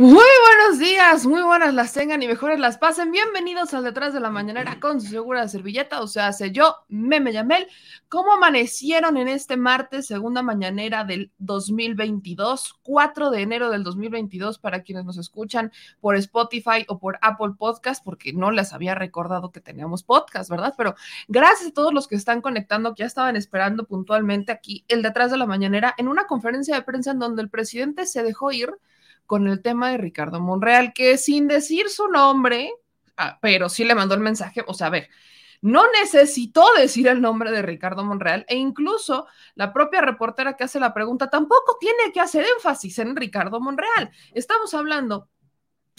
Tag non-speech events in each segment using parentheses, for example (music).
Muy buenos días, muy buenas las tengan y mejores las pasen. Bienvenidos al Detrás de la Mañanera con su segura servilleta, o sea, hace yo, Meme Yamel. ¿Cómo amanecieron en este martes, segunda mañanera del 2022, 4 de enero del 2022, para quienes nos escuchan por Spotify o por Apple Podcast, porque no les había recordado que teníamos podcast, ¿verdad? Pero gracias a todos los que están conectando, que ya estaban esperando puntualmente aquí el Detrás de la Mañanera, en una conferencia de prensa en donde el presidente se dejó ir con el tema de Ricardo Monreal, que sin decir su nombre, ah, pero sí le mandó el mensaje, o sea, a ver, no necesitó decir el nombre de Ricardo Monreal e incluso la propia reportera que hace la pregunta tampoco tiene que hacer énfasis en Ricardo Monreal. Estamos hablando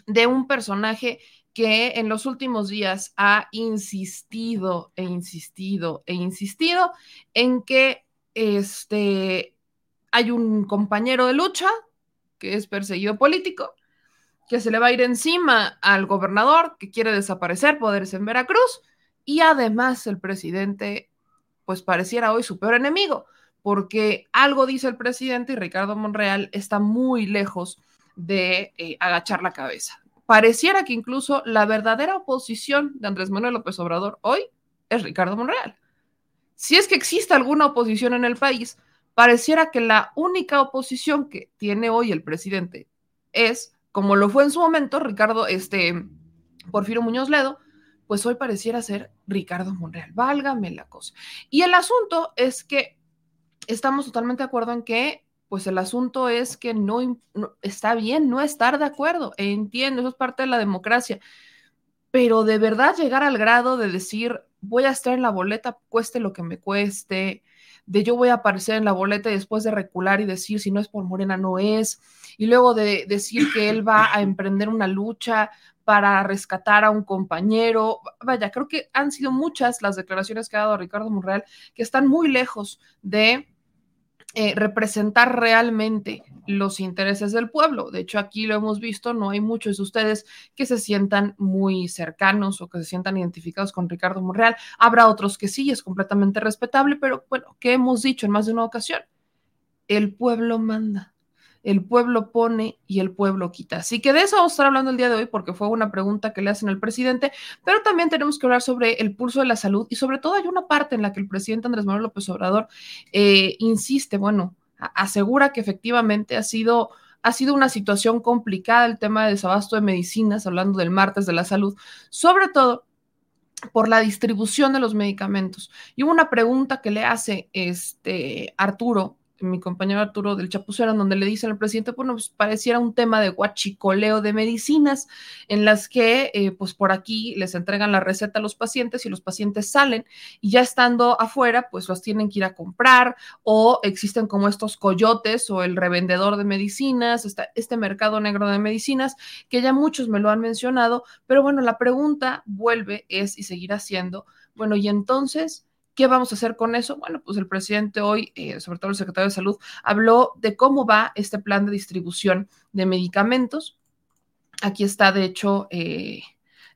de un personaje que en los últimos días ha insistido e insistido e insistido en que este hay un compañero de lucha que es perseguido político, que se le va a ir encima al gobernador que quiere desaparecer poderes en Veracruz y además el presidente pues pareciera hoy su peor enemigo, porque algo dice el presidente y Ricardo Monreal está muy lejos de eh, agachar la cabeza. Pareciera que incluso la verdadera oposición de Andrés Manuel López Obrador hoy es Ricardo Monreal. Si es que existe alguna oposición en el país, pareciera que la única oposición que tiene hoy el presidente es, como lo fue en su momento, Ricardo, este, Porfirio Muñoz Ledo, pues hoy pareciera ser Ricardo Monreal. Válgame la cosa. Y el asunto es que estamos totalmente de acuerdo en que, pues el asunto es que no, no está bien no estar de acuerdo. Entiendo, eso es parte de la democracia. Pero de verdad llegar al grado de decir, voy a estar en la boleta, cueste lo que me cueste, de yo voy a aparecer en la boleta y después de recular y decir si no es por Morena no es, y luego de decir que él va a emprender una lucha para rescatar a un compañero. Vaya, creo que han sido muchas las declaraciones que ha dado Ricardo Monreal que están muy lejos de eh, representar realmente los intereses del pueblo. De hecho, aquí lo hemos visto, no hay muchos de ustedes que se sientan muy cercanos o que se sientan identificados con Ricardo Monreal. Habrá otros que sí, es completamente respetable, pero bueno, ¿qué hemos dicho en más de una ocasión? El pueblo manda. El pueblo pone y el pueblo quita. Así que de eso vamos a estar hablando el día de hoy porque fue una pregunta que le hacen al presidente, pero también tenemos que hablar sobre el pulso de la salud y sobre todo hay una parte en la que el presidente Andrés Manuel López Obrador eh, insiste, bueno, asegura que efectivamente ha sido, ha sido una situación complicada el tema de desabasto de medicinas, hablando del martes de la salud, sobre todo por la distribución de los medicamentos. Y hubo una pregunta que le hace este Arturo mi compañero Arturo del Chapucero, en donde le dice al presidente, bueno, pues pareciera un tema de guachicoleo de medicinas, en las que, eh, pues por aquí les entregan la receta a los pacientes y los pacientes salen y ya estando afuera, pues los tienen que ir a comprar o existen como estos coyotes o el revendedor de medicinas, está este mercado negro de medicinas, que ya muchos me lo han mencionado, pero bueno, la pregunta vuelve es y seguirá siendo, bueno, y entonces... ¿Qué vamos a hacer con eso? Bueno, pues el presidente hoy, eh, sobre todo el secretario de Salud, habló de cómo va este plan de distribución de medicamentos. Aquí está, de hecho, eh,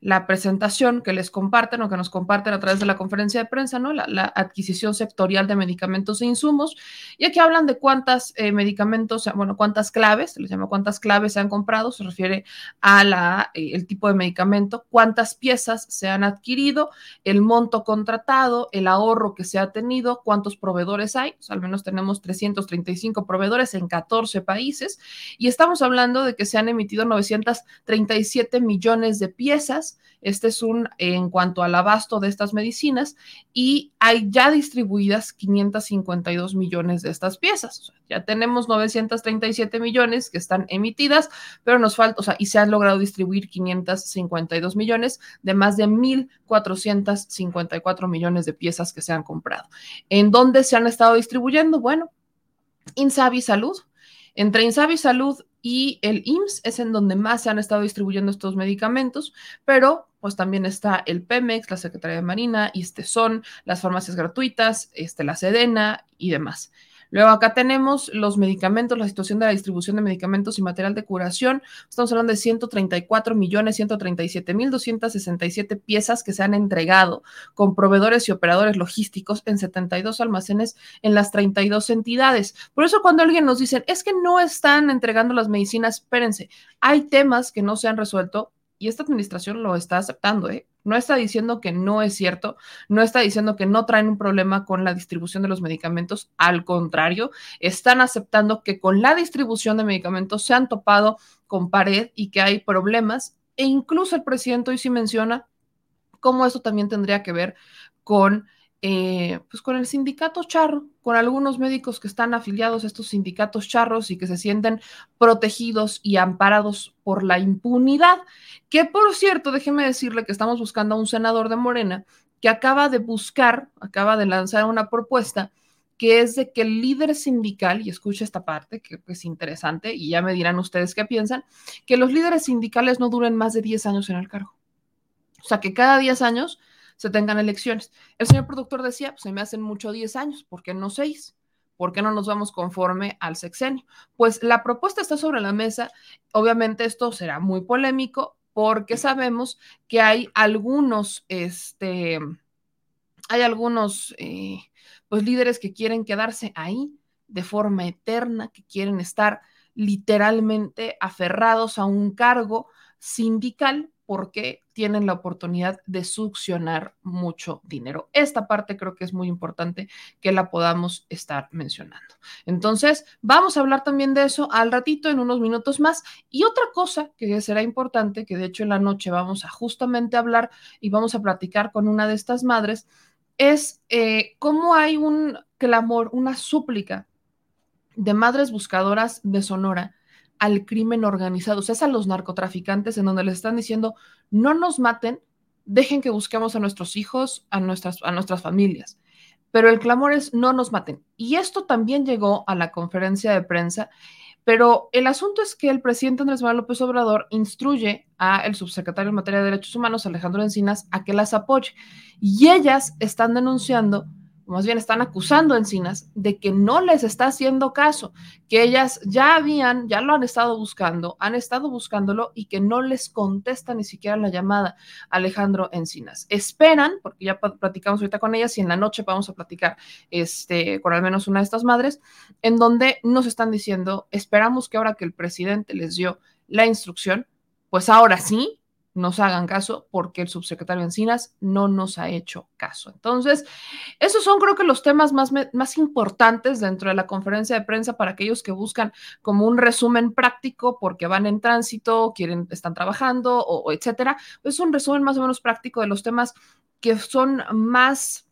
la presentación que les comparten o que nos comparten a través de la conferencia de prensa, ¿no? La, la adquisición sectorial de medicamentos e insumos. Y aquí hablan de cuántas eh, medicamentos, bueno, cuántas claves, se les llama cuántas claves se han comprado, se refiere a la, eh, el tipo de medicamento, cuántas piezas se han adquirido, el monto contratado, el ahorro que se ha tenido, cuántos proveedores hay, al menos tenemos 335 proveedores en 14 países, y estamos hablando de que se han emitido 937 millones de piezas Este es un en cuanto al abasto de estas medicinas y hay ya distribuidas 552 millones de estas piezas. ya tenemos 937 millones que están emitidas, pero nos falta, o sea, y se han logrado distribuir 552 millones de más de 1.454 millones de piezas que se han comprado. ¿En dónde se han estado distribuyendo? Bueno, Insabi Salud. Entre Insabi Salud y el IMSS es en donde más se han estado distribuyendo estos medicamentos, pero pues también está el Pemex, la Secretaría de Marina, son las farmacias gratuitas, este, la Sedena y demás. Luego acá tenemos los medicamentos, la situación de la distribución de medicamentos y material de curación. Estamos hablando de 134 millones 137 mil 267 piezas que se han entregado con proveedores y operadores logísticos en 72 almacenes en las 32 entidades. Por eso cuando alguien nos dice, es que no están entregando las medicinas, espérense, hay temas que no se han resuelto y esta administración lo está aceptando, ¿eh? No está diciendo que no es cierto, no está diciendo que no traen un problema con la distribución de los medicamentos, al contrario, están aceptando que con la distribución de medicamentos se han topado con pared y que hay problemas e incluso el presidente hoy sí menciona cómo eso también tendría que ver con eh, pues con el sindicato charro, con algunos médicos que están afiliados a estos sindicatos charros y que se sienten protegidos y amparados por la impunidad. Que por cierto, déjeme decirle que estamos buscando a un senador de Morena que acaba de buscar, acaba de lanzar una propuesta que es de que el líder sindical, y escuche esta parte que es interesante, y ya me dirán ustedes qué piensan, que los líderes sindicales no duren más de 10 años en el cargo. O sea, que cada 10 años se tengan elecciones. El señor productor decía, pues se me hacen mucho 10 años, ¿por qué no 6? ¿Por qué no nos vamos conforme al sexenio? Pues la propuesta está sobre la mesa. Obviamente esto será muy polémico porque sabemos que hay algunos, este, hay algunos, eh, pues líderes que quieren quedarse ahí de forma eterna, que quieren estar literalmente aferrados a un cargo sindical porque tienen la oportunidad de succionar mucho dinero. Esta parte creo que es muy importante que la podamos estar mencionando. Entonces, vamos a hablar también de eso al ratito, en unos minutos más. Y otra cosa que será importante, que de hecho en la noche vamos a justamente hablar y vamos a platicar con una de estas madres, es eh, cómo hay un clamor, una súplica de madres buscadoras de Sonora al crimen organizado, o sea, es a los narcotraficantes en donde les están diciendo, no nos maten, dejen que busquemos a nuestros hijos, a nuestras, a nuestras familias. Pero el clamor es, no nos maten. Y esto también llegó a la conferencia de prensa, pero el asunto es que el presidente Andrés Manuel López Obrador instruye a el subsecretario en materia de derechos humanos, Alejandro Encinas, a que las apoye. Y ellas están denunciando más bien están acusando a Encinas de que no les está haciendo caso, que ellas ya habían, ya lo han estado buscando, han estado buscándolo y que no les contesta ni siquiera la llamada Alejandro Encinas. Esperan, porque ya platicamos ahorita con ellas y en la noche vamos a platicar este, con al menos una de estas madres, en donde nos están diciendo, esperamos que ahora que el presidente les dio la instrucción, pues ahora sí, nos hagan caso porque el subsecretario Encinas no nos ha hecho caso. Entonces, esos son creo que los temas más, más importantes dentro de la conferencia de prensa para aquellos que buscan como un resumen práctico porque van en tránsito, quieren, están trabajando o, etcétera. Es un resumen más o menos práctico de los temas que son más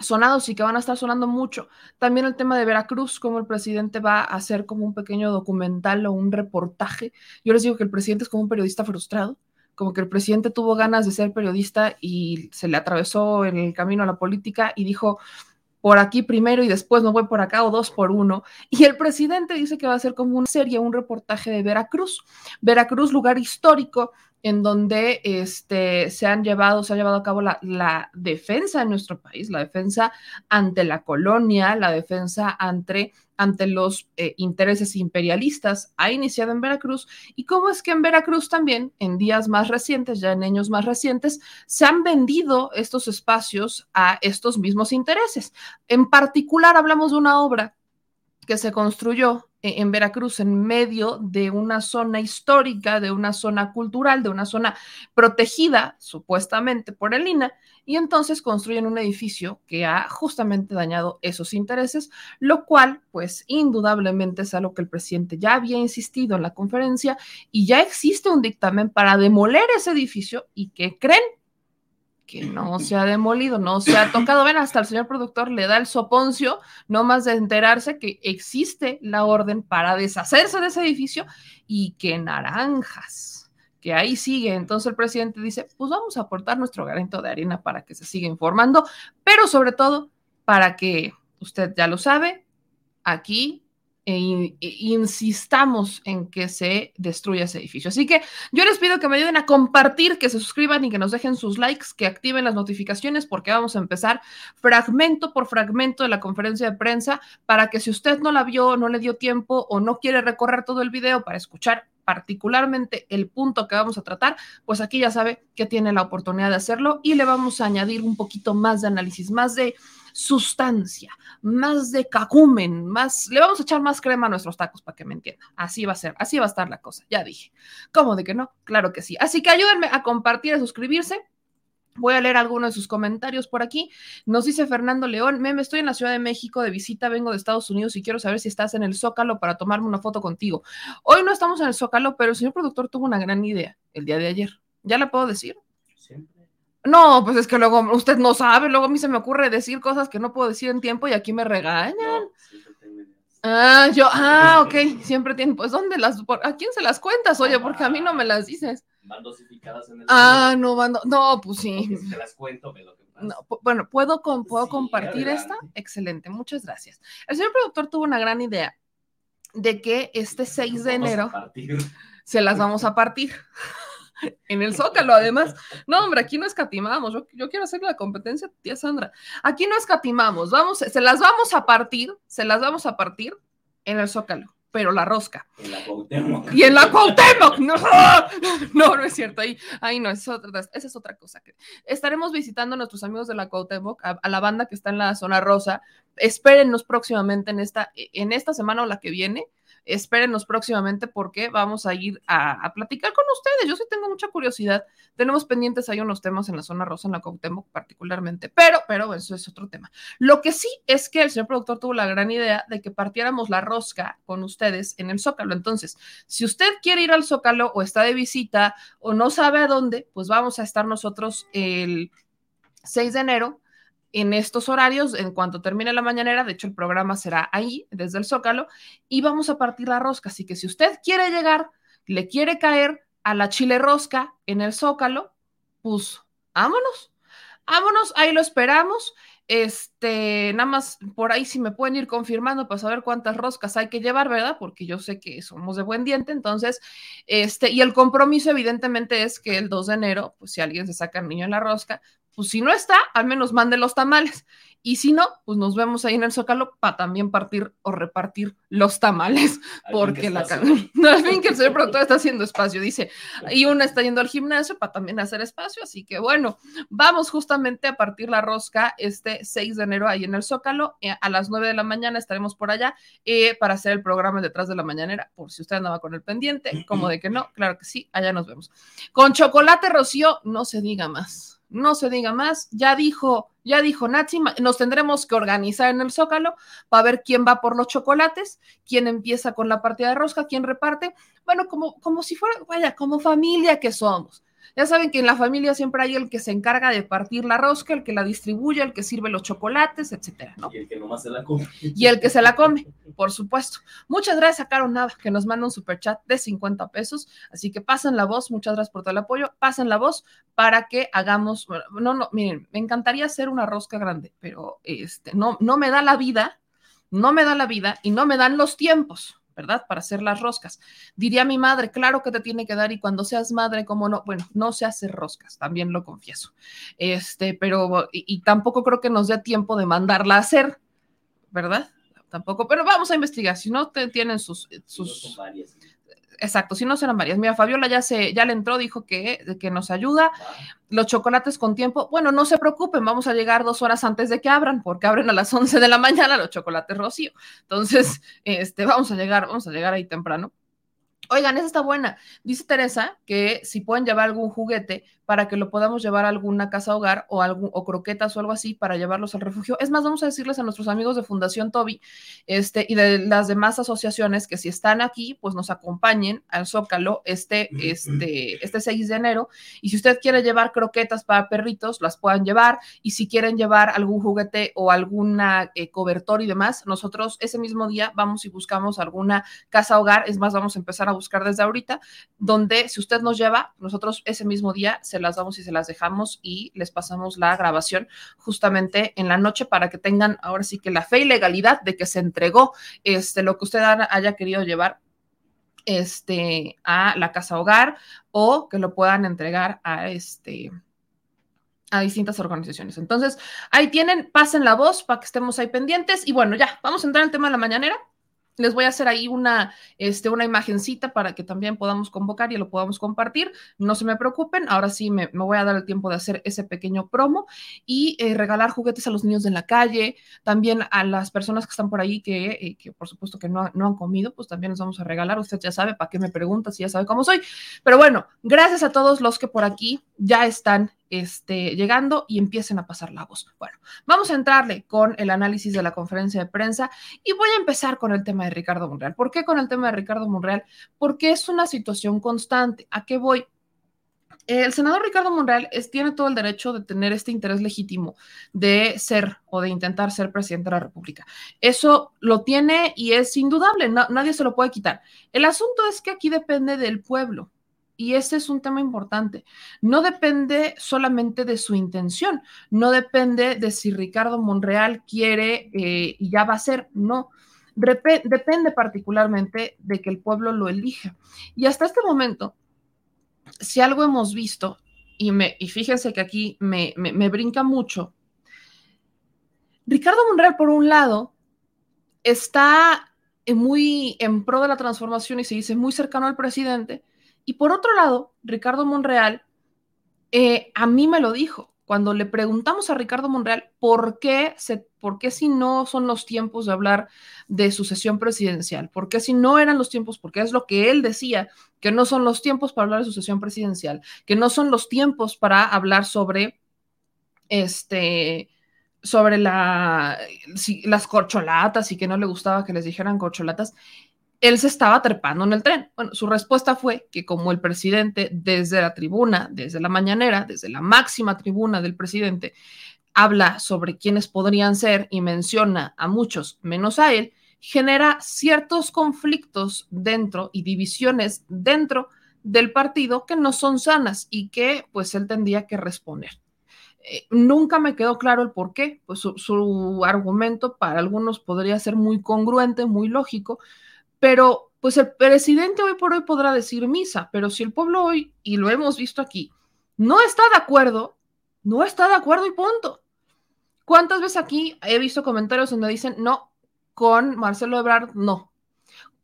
sonados y que van a estar sonando mucho. También el tema de Veracruz, como el presidente va a hacer como un pequeño documental o un reportaje. Yo les digo que el presidente es como un periodista frustrado como que el presidente tuvo ganas de ser periodista y se le atravesó en el camino a la política y dijo, por aquí primero y después me voy por acá o dos por uno. (laughs) Y el presidente dice que va a ser como una serie, un reportaje de Veracruz. Veracruz, lugar histórico en donde este, se han llevado, se ha llevado a cabo la, defensa de nuestro país, la defensa ante la colonia, la defensa ante ante los eh, intereses imperialistas ha iniciado en Veracruz y cómo es que en Veracruz también, en días más recientes, ya en años más recientes, se han vendido estos espacios a estos mismos intereses. En particular, hablamos de una obra que se construyó e-, en Veracruz en medio de una zona histórica, de una zona cultural, de una zona protegida supuestamente por el INA, y entonces construyen un edificio que ha justamente dañado esos intereses, lo cual pues indudablemente es algo que el presidente ya había insistido en la conferencia y ya existe un dictamen para demoler ese edificio y que creen que no se ha demolido, no se ha tocado. Ven, hasta el señor productor le da el soponcio, no más de enterarse que existe la orden para deshacerse de ese edificio y que naranjas, que ahí sigue. Entonces el presidente dice, pues vamos a aportar nuestro granito de arena para que se siga informando, pero sobre todo para que usted ya lo sabe, aquí e, insistamos en que se destruya ese edificio. Así que yo les pido que me ayuden a compartir, que se suscriban y que nos dejen sus likes, que activen las notificaciones porque vamos a empezar fragmento por fragmento de la conferencia de prensa para que si usted no la vio, no le dio tiempo o no quiere recorrer todo el video para escuchar particularmente el punto que vamos a tratar, pues aquí ya sabe que tiene la oportunidad de hacerlo y le vamos a añadir un poquito más de análisis, más de sustancia, más de cacumen, más, le vamos a echar más crema a nuestros tacos para que me entienda. Así va a ser, así va a estar la cosa, ya dije. ¿Cómo de que no? Claro que sí. Así que ayúdenme a compartir, a suscribirse. Voy a leer algunos de sus comentarios por aquí. Nos dice Fernando León, meme, estoy en la Ciudad de México de visita, vengo de Estados Unidos y quiero saber si estás en el Zócalo para tomarme una foto contigo. Hoy no estamos en el Zócalo, pero el señor productor tuvo una gran idea el día de ayer. ¿Ya la puedo decir? No, pues es que luego usted no sabe, luego a mí se me ocurre decir cosas que no puedo decir en tiempo y aquí me regañan. ah, yo, ah, ok, siempre tienen, pues ¿dónde las, a quién se las cuentas? Oye, porque a mí no me las dices. Van dosificadas en el. Ah, no, van, no, pues sí. Si te las cuento, ve lo que pasa. No, bueno, ¿puedo, con, ¿puedo Sí, compartir esta? Excelente, muchas gracias. El señor productor tuvo una gran idea de que este 6 de enero se las vamos a (laughs) partir. (laughs) En el Zócalo, además. No, hombre, aquí no escatimamos. Yo, yo quiero hacer la competencia, tía Sandra. Aquí no escatimamos. Vamos, se las vamos a partir, se las vamos a partir en el Zócalo, pero la rosca. En la Cuauhtémoc. Y en la Cuauhtémoc. No, (laughs) no, no es cierto. Ahí, ahí no, es otra, esa es otra cosa. Estaremos visitando a nuestros amigos de la Cuauhtémoc, a, a la banda que está en la zona rosa. Espérennos próximamente en esta, en esta semana o la que viene. Espérenos próximamente porque vamos a ir a, platicar con ustedes. Yo sí tengo mucha curiosidad. Tenemos pendientes ahí unos temas en la zona rosa, en la Cuauhtémoc particularmente, pero, pero eso es otro tema. Lo que sí es que el señor productor tuvo la gran idea de que partiéramos la rosca con ustedes en el Zócalo. Entonces, si usted quiere ir al Zócalo o está de visita o no sabe a dónde, pues vamos a estar nosotros el 6 de enero en estos horarios, en cuanto termine la mañanera, de hecho el programa será ahí, desde el Zócalo, y vamos a partir la rosca. Así que si usted quiere llegar, le quiere caer a la chile rosca en el Zócalo, pues vámonos, vámonos, ahí lo esperamos. Este, nada más por ahí si me pueden ir confirmando para saber cuántas roscas hay que llevar, ¿verdad? Porque yo sé que somos de buen diente, entonces, este, y el compromiso evidentemente es que el 2 de enero, pues si alguien se saca al niño en la rosca, pues si no está, al menos mande los tamales. Y si no, pues nos vemos ahí en el Zócalo para también partir o repartir los tamales, porque que la no, (laughs) al fin que el señor productor (laughs) está haciendo espacio, dice, y una está yendo al gimnasio para también hacer espacio, así que bueno, vamos justamente a partir la rosca este 6 de enero ahí en el Zócalo, eh, a las 9 de la mañana estaremos por allá eh, para hacer el programa detrás de la mañanera, por si usted andaba con el pendiente, como de que no, claro que sí, allá nos vemos. Con chocolate rocío, no se diga más no se diga más. Ya dijo, ya dijo Nazi, nos tendremos que organizar en el Zócalo para ver quién va por los chocolates, quién empieza con la partida de rosca, quién reparte. Bueno, como, como si fuera, vaya, como familia que somos. Ya saben que en la familia siempre hay el que se encarga de partir la rosca, el que la distribuye, el que sirve los chocolates, etcétera, ¿no? Y el que nomás se la come. y el que se la come, por supuesto. Muchas gracias a Caro Nava, que nos manda un super chat de 50 pesos. Así que pasen la voz, muchas gracias por todo el apoyo. Pasen la voz para que hagamos. No, no, miren, me encantaría hacer una rosca grande, pero este, no, no me da la vida, no me da la vida y no me dan los tiempos. ¿Verdad? Para hacer las roscas. Diría mi madre, claro que te tiene que dar y cuando seas madre, como no, bueno, no se hace roscas, también lo confieso. Este, pero, y, tampoco creo que nos dé tiempo de mandarla a hacer, ¿verdad? Tampoco, pero vamos a investigar. Si no te tienen sus, son sus. Exacto, si no serán varias. Mira, Fabiola ya se, ya le entró, dijo que, que nos ayuda. Los chocolates con tiempo, bueno, no se preocupen, vamos a llegar dos horas antes de que abran, porque abren a las 11 de la mañana los chocolates Rocío. Entonces, (laughs) este, vamos a llegar, vamos a llegar ahí temprano. Oigan, esa está buena. Dice Teresa que si pueden llevar algún juguete para que lo podamos llevar a alguna casa hogar o, algún, o croquetas o algo así para llevarlos al refugio. Es más, vamos a decirles a nuestros amigos de Fundación Toby este, y de las demás asociaciones que si están aquí, pues nos acompañen al Zócalo este, este, este 6 de enero. Y si usted quiere llevar croquetas para perritos, las puedan llevar. Y si quieren llevar algún juguete o alguna eh, cobertor y demás, nosotros ese mismo día vamos y buscamos alguna casa hogar. Es más, vamos a empezar a buscar desde ahorita, donde si usted nos lleva, nosotros ese mismo día se las damos y se las dejamos y les pasamos la grabación justamente en la noche para que tengan ahora sí que la fe y legalidad de que se entregó este, lo que usted haya querido llevar este, a la casa hogar o que lo puedan entregar a este a distintas organizaciones. Entonces, ahí tienen, pasen la voz para que estemos ahí pendientes. Y bueno, ya, vamos a entrar al tema de la mañanera. Les voy a hacer ahí una, este, una imagencita para que también podamos convocar y lo podamos compartir. No se me preocupen, ahora sí me, me voy a dar el tiempo de hacer ese pequeño promo y eh, regalar juguetes a los niños de la calle, también a las personas que están por ahí que, eh, que por supuesto que no, no, han comido, pues también les vamos a regalar. Usted ya sabe para qué me pregunta, si ya sabe cómo soy. Pero bueno, gracias a todos los que por aquí ya están este, llegando y empiecen a pasar la voz. Bueno, vamos a entrarle con el análisis de la conferencia de prensa y voy a empezar con el tema de Ricardo Monreal. ¿Por qué con el tema de Ricardo Monreal? Porque es una situación constante. ¿A qué voy? El senador Ricardo Monreal tiene todo el derecho de tener este interés legítimo de ser o de intentar ser presidente de la República. Eso lo tiene y es indudable, nadie se lo puede quitar. El asunto es que aquí depende del pueblo y ese es un tema importante. No depende solamente de su intención, no depende de si Ricardo Monreal quiere eh, y ya va a ser, no. depende particularmente de que el pueblo lo elija. Y hasta este momento, si algo hemos visto, y, me, y fíjense que aquí me, me, me brinca mucho, Ricardo Monreal, por un lado, está muy en pro de la transformación y se dice muy cercano al presidente, y por otro lado, Ricardo Monreal, eh, a mí me lo dijo, cuando le preguntamos a Ricardo Monreal por qué, se, por qué si no son los tiempos de hablar de sucesión presidencial, por qué si no eran los tiempos, porque es lo que él decía, que no son los tiempos para hablar de sucesión presidencial, que no son los tiempos para hablar sobre este sobre la, las corcholatas y que no le gustaba que les dijeran corcholatas él se estaba trepando en el tren. Bueno, su respuesta fue que como el presidente desde la tribuna, desde la mañanera, desde la máxima tribuna del presidente, habla sobre quiénes podrían ser y menciona a muchos menos a él, genera ciertos conflictos dentro y divisiones dentro del partido que no son sanas y que pues él tendría que responder. Eh, nunca me quedó claro el por qué, pues su, su argumento para algunos podría ser muy congruente, muy lógico, pero pues el presidente hoy por hoy podrá decir misa, pero si el pueblo hoy, y lo hemos visto aquí, no está de acuerdo, no está de acuerdo y punto. ¿Cuántas veces aquí he visto comentarios donde dicen no, con Marcelo Ebrard no?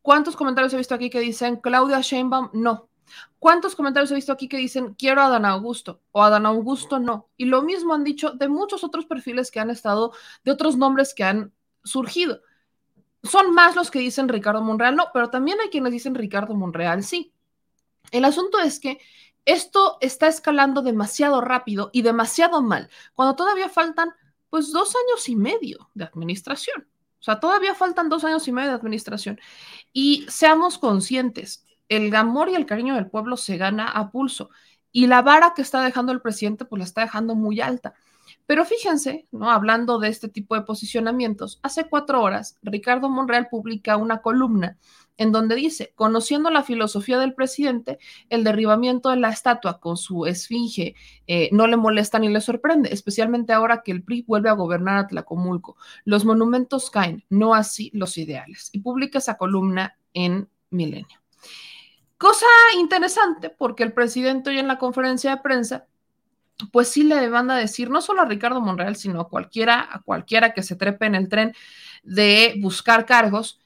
¿Cuántos comentarios he visto aquí que dicen Claudia Sheinbaum no? ¿Cuántos comentarios he visto aquí que dicen quiero a Dan Augusto o a Dan Augusto no? Y lo mismo han dicho de muchos otros perfiles que han estado, de otros nombres que han surgido son más los que dicen Ricardo Monreal, no, pero también hay quienes dicen Ricardo Monreal, sí. El asunto es que esto está escalando demasiado rápido y demasiado mal, cuando todavía faltan pues dos años y medio de administración. O sea, todavía faltan dos años y medio de administración. Y seamos conscientes, el amor y el cariño del pueblo se gana a pulso. Y la vara que está dejando el presidente, pues la está dejando muy alta. Pero fíjense, ¿no? hablando de este tipo de posicionamientos, hace cuatro horas Ricardo Monreal publica una columna en donde dice, conociendo la filosofía del presidente, el derribamiento de la estatua con su esfinge eh, no le molesta ni le sorprende, especialmente ahora que el PRI vuelve a gobernar a Tlacomulco. Los monumentos caen, no así los ideales. Y publica esa columna en Milenio. Cosa interesante, porque el presidente hoy en la conferencia de prensa pues sí le van a decir, no solo a Ricardo Monreal, sino a cualquiera, a cualquiera que se trepe en el tren de buscar cargos,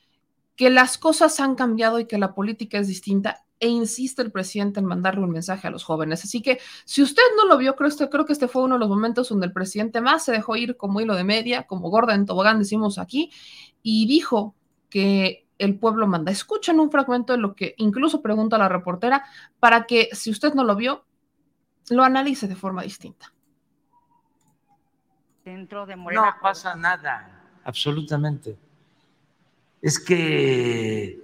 que las cosas han cambiado y que la política es distinta e insiste el presidente en mandarle un mensaje a los jóvenes. Así que si usted no lo vio, creo, este, creo que este fue uno de los momentos donde el presidente más se dejó ir como hilo de media, como gorda en tobogán decimos aquí, y dijo que el pueblo manda. Escuchen un fragmento de lo que incluso pregunta la reportera para que si usted no lo vio, lo analice de forma distinta. Dentro de Morena. No pasa nada, absolutamente. Es que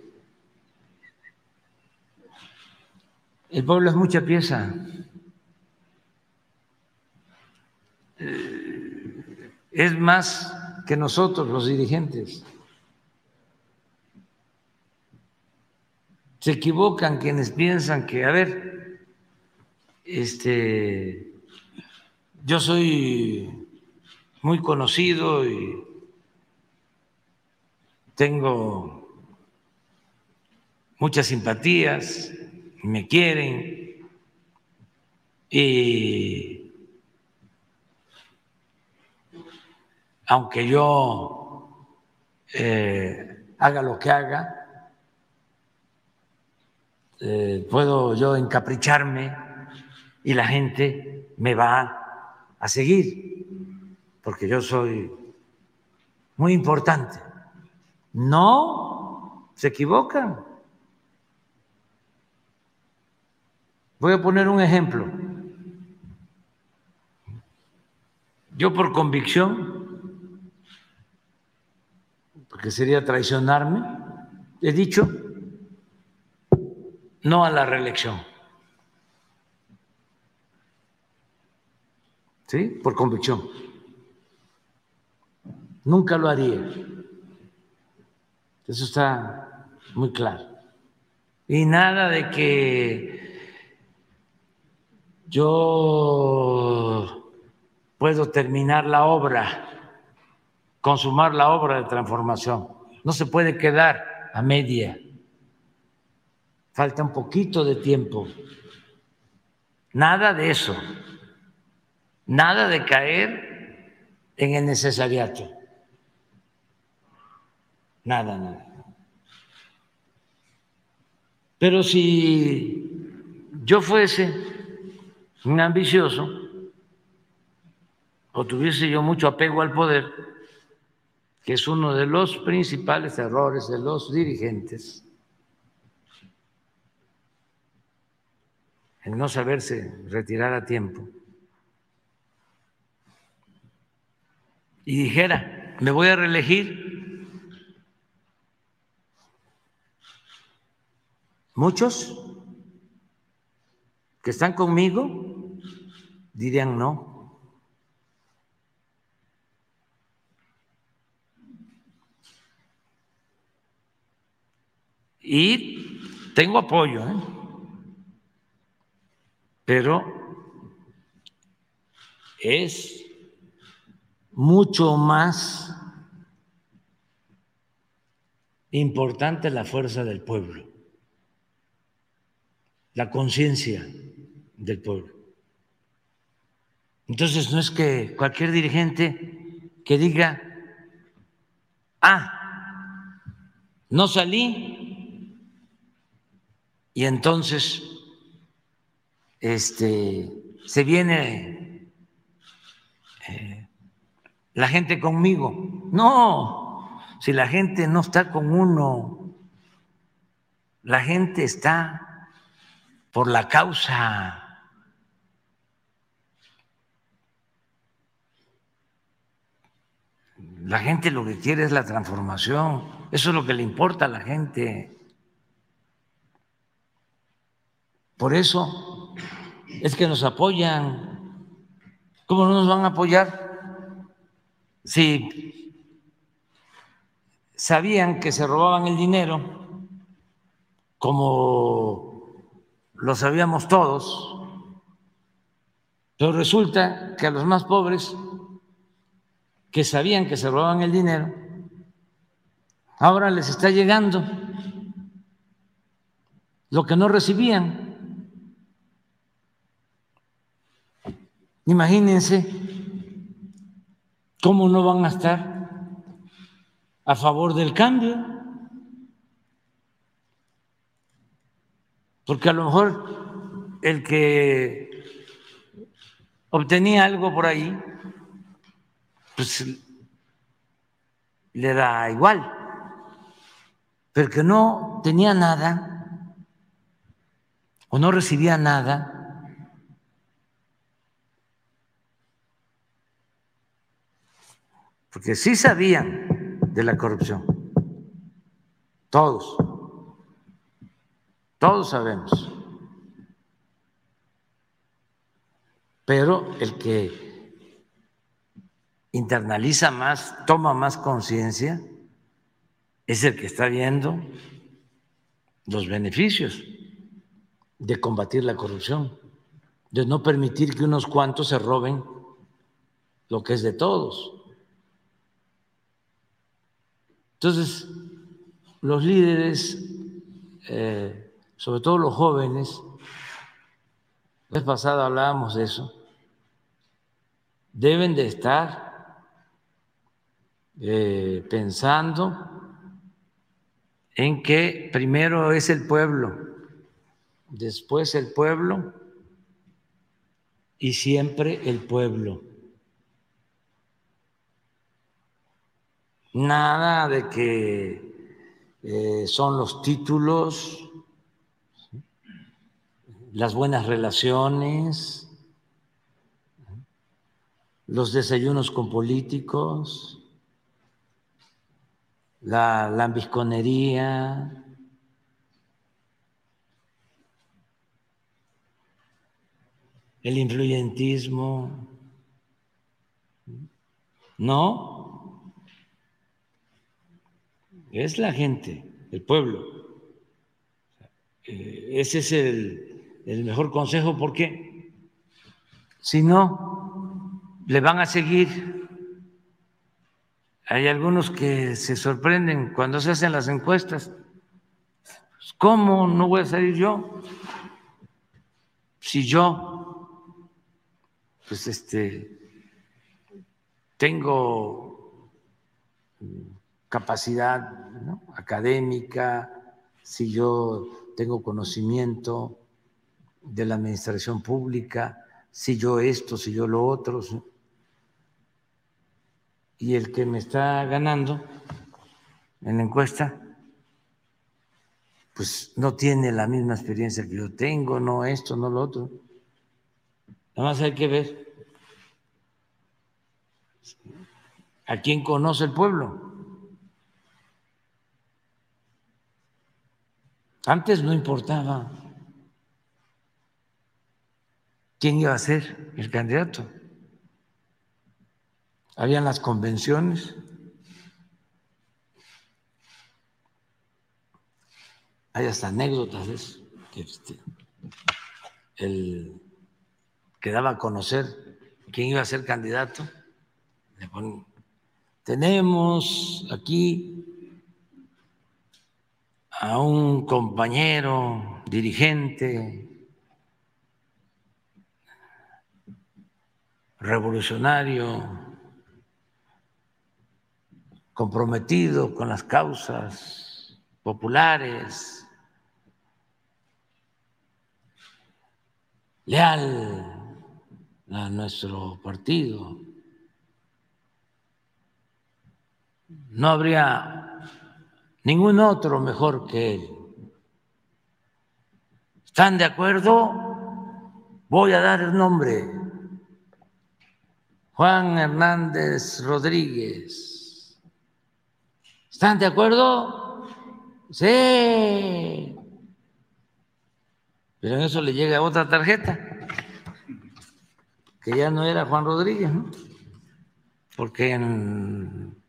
el pueblo es mucha pieza. Eh, es más que nosotros los dirigentes. Se equivocan quienes piensan que, a ver, este, yo soy muy conocido y tengo muchas simpatías, me quieren y aunque yo eh, haga lo que haga, eh, puedo yo encapricharme y la gente me va a seguir, porque yo soy muy importante. No, se equivocan. Voy a poner un ejemplo. Yo por convicción, porque sería traicionarme, he dicho no a la reelección. ¿Sí? Por convicción. Nunca lo haría. Eso está muy claro. Y nada de que yo puedo terminar la obra, consumar la obra de transformación. No se puede quedar a media falta un poquito de tiempo. Nada de eso, nada de caer en el necesariato. Nada, nada. Pero si yo fuese un ambicioso o tuviese yo mucho apego al poder, que es uno de los principales errores de los dirigentes, el no saberse retirar a tiempo, y dijera, me voy a reelegir, muchos que están conmigo dirían no. Y tengo apoyo. ¿eh? pero es mucho más importante la fuerza del pueblo, la conciencia del pueblo. Entonces no es que cualquier dirigente que diga, ah, no salí y entonces este, se viene la gente conmigo. No, si la gente no está con uno, la gente está por la causa. La gente lo que quiere es la transformación. Eso es lo que le importa a la gente. Por eso es que nos apoyan. ¿Cómo no nos van a apoyar si sabían que se robaban el dinero, como lo sabíamos todos? Pero resulta que a los más pobres, que sabían que se robaban el dinero, ahora les está llegando lo que no recibían. Imagínense ¿Cómo no van a estar a favor del cambio? Porque a lo mejor el que obtenía algo por ahí, pues le da igual. Pero que no tenía nada o no recibía nada, porque sí sabían de la corrupción, todos, todos sabemos, pero el que internaliza más, toma más conciencia, es el que está viendo los beneficios de combatir la corrupción, de no permitir que unos cuantos se roben lo que es de todos. Entonces, los líderes, eh, sobre todo los jóvenes, la vez pasada hablábamos de eso, deben de estar eh, pensando en que primero es el pueblo, después el pueblo y siempre el pueblo. Nada de que eh, son los títulos, las buenas relaciones, los desayunos con políticos, la lambisconería, el influyentismo. No, es la gente, el pueblo. Eh, ese es el, mejor consejo porque si no, le van a seguir. Hay algunos que se sorprenden cuando se hacen las encuestas. ¿Cómo no voy a salir yo? Si yo, pues este, tengo capacidad académica, si yo tengo conocimiento de la administración pública, si yo esto, si yo lo otro. Y el que me está ganando en la encuesta, pues no tiene la misma experiencia que yo tengo, no esto, no lo otro. Nada más hay que ver a quién conoce el pueblo. Antes no importaba quién iba a ser el candidato. Habían las convenciones. Hay hasta anécdotas de eso, que este, el que daba a conocer quién iba a ser candidato. tenemos aquí a un compañero dirigente revolucionario comprometido con las causas populares, leal a nuestro partido. No habría ningún otro mejor que él. ¿Están de acuerdo? Voy a dar el nombre. Juan Hernández Rodríguez. ¿Están de acuerdo? Sí. Pero en eso le llega otra tarjeta, que ya no era Juan Rodríguez, ¿no? Porque en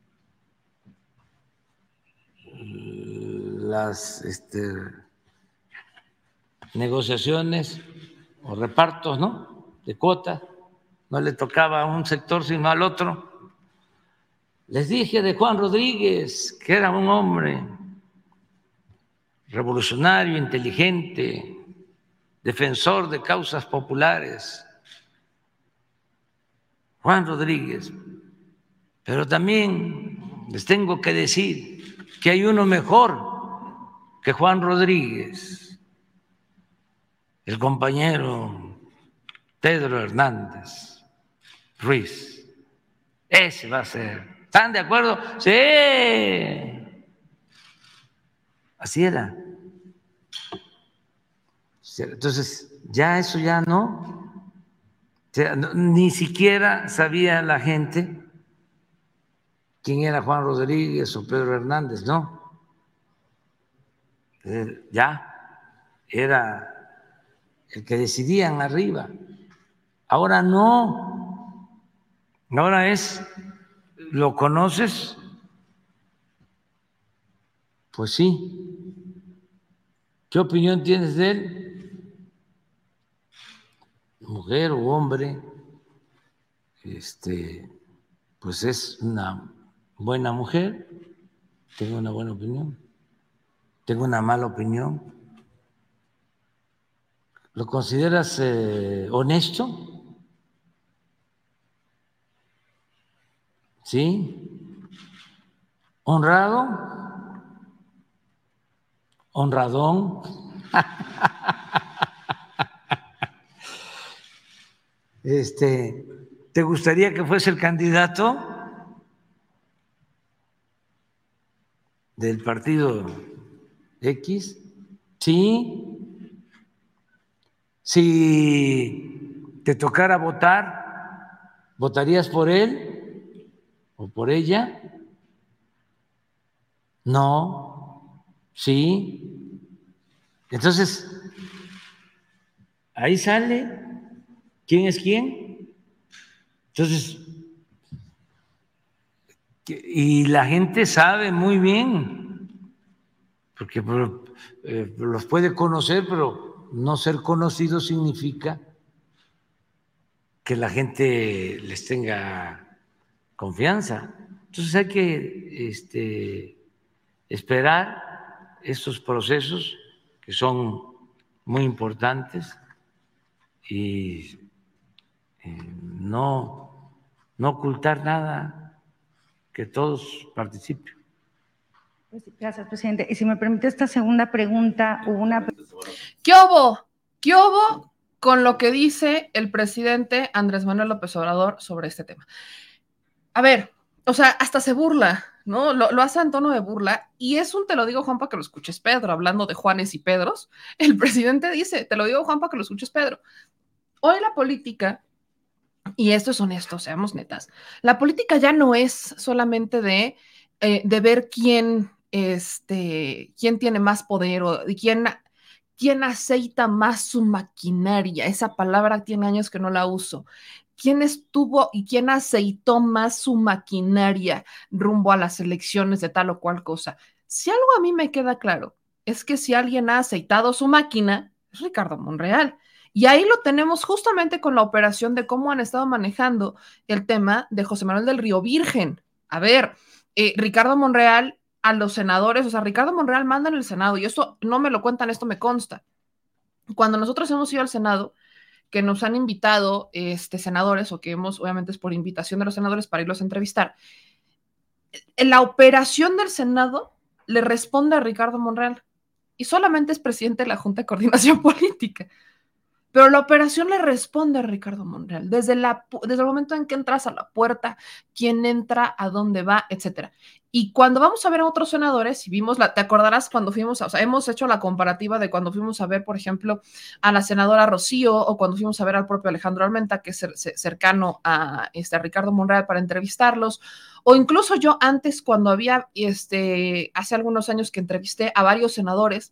las este, negociaciones o repartos ¿no? de cuotas, no le tocaba a un sector sino al otro. Les dije de Juan Rodríguez que era un hombre revolucionario, inteligente, defensor de causas populares. Juan Rodríguez. Pero también les tengo que decir que hay uno mejor que Juan Rodríguez. el compañero Pedro Hernández Ruiz. Ese va a ser. ¿Están de acuerdo? Sí. Así era. Entonces, ya eso ya no. ni siquiera sabía la gente quién era Juan Rodríguez o Pedro Hernández, no. Ya era el que decidían arriba. Ahora no. Ahora es, ¿lo conoces? Pues sí. ¿Qué opinión tienes de él? Mujer o hombre, este, pues es una buena mujer, tengo una buena opinión, tengo una mala opinión. ¿Lo consideras eh, honesto? ¿Sí? ¿Honrado? honradón. (laughs) Este, ¿te gustaría que fuese el candidato del partido X? Sí. Si te tocara votar, ¿votarías por él o por ella? No. Sí. Entonces, ahí sale quién es quién. Entonces, y la gente sabe muy bien, porque eh, los puede conocer, pero no ser conocido significa que la gente les tenga confianza. Entonces hay que este, esperar estos procesos que son muy importantes y eh, no, no ocultar nada, que todos participen. Pues gracias, presidente. Y si me permite esta segunda pregunta, una... ¿Qué hubo? ¿Qué hubo con lo que dice el presidente Andrés Manuel López Obrador sobre este tema? A ver, o sea, hasta se burla ¿no? Lo, hace en tono de burla y es un, te lo digo Juan para que lo escuches Pedro, hablando de Juanes y Pedros, (laughs) el presidente dice, te lo digo Juan para que lo escuches Pedro. Hoy la política, y esto es honesto, seamos netas, la política ya no es solamente de, eh, de ver quién, este, quién tiene más poder o quién, quién aceita más su maquinaria. Esa palabra tiene años que no la uso quién estuvo y quién aceitó más su maquinaria rumbo a las elecciones de tal o cual cosa. Si algo a mí me queda claro, es que si alguien ha aceitado su máquina, es Ricardo Monreal. Y ahí lo tenemos justamente con la operación de cómo han estado manejando el tema de José Manuel del Río Virgen. A ver, eh, Ricardo Monreal a los senadores, o sea, Ricardo Monreal manda en el Senado, y esto no me lo cuentan, esto me consta. Cuando nosotros hemos ido al Senado, que nos han invitado este, senadores o que hemos, obviamente es por invitación de los senadores para irlos a entrevistar, en la operación del Senado le responde a Ricardo Monreal y solamente es presidente de la Junta de Coordinación (laughs) Política. Pero la operación le responde a Ricardo Monreal, desde, el momento en que entras a la puerta, quién entra, a dónde va, etcétera. Y cuando vamos a ver a otros senadores, y vimos, la, te acordarás cuando fuimos, o sea, hemos hecho la comparativa de cuando fuimos a ver, por ejemplo, a la senadora Rocío o cuando fuimos a ver al propio Alejandro Almenta, que es cercano a, este, a Ricardo Monreal para entrevistarlos, o incluso yo antes, cuando había, este, hace algunos años que entrevisté a varios senadores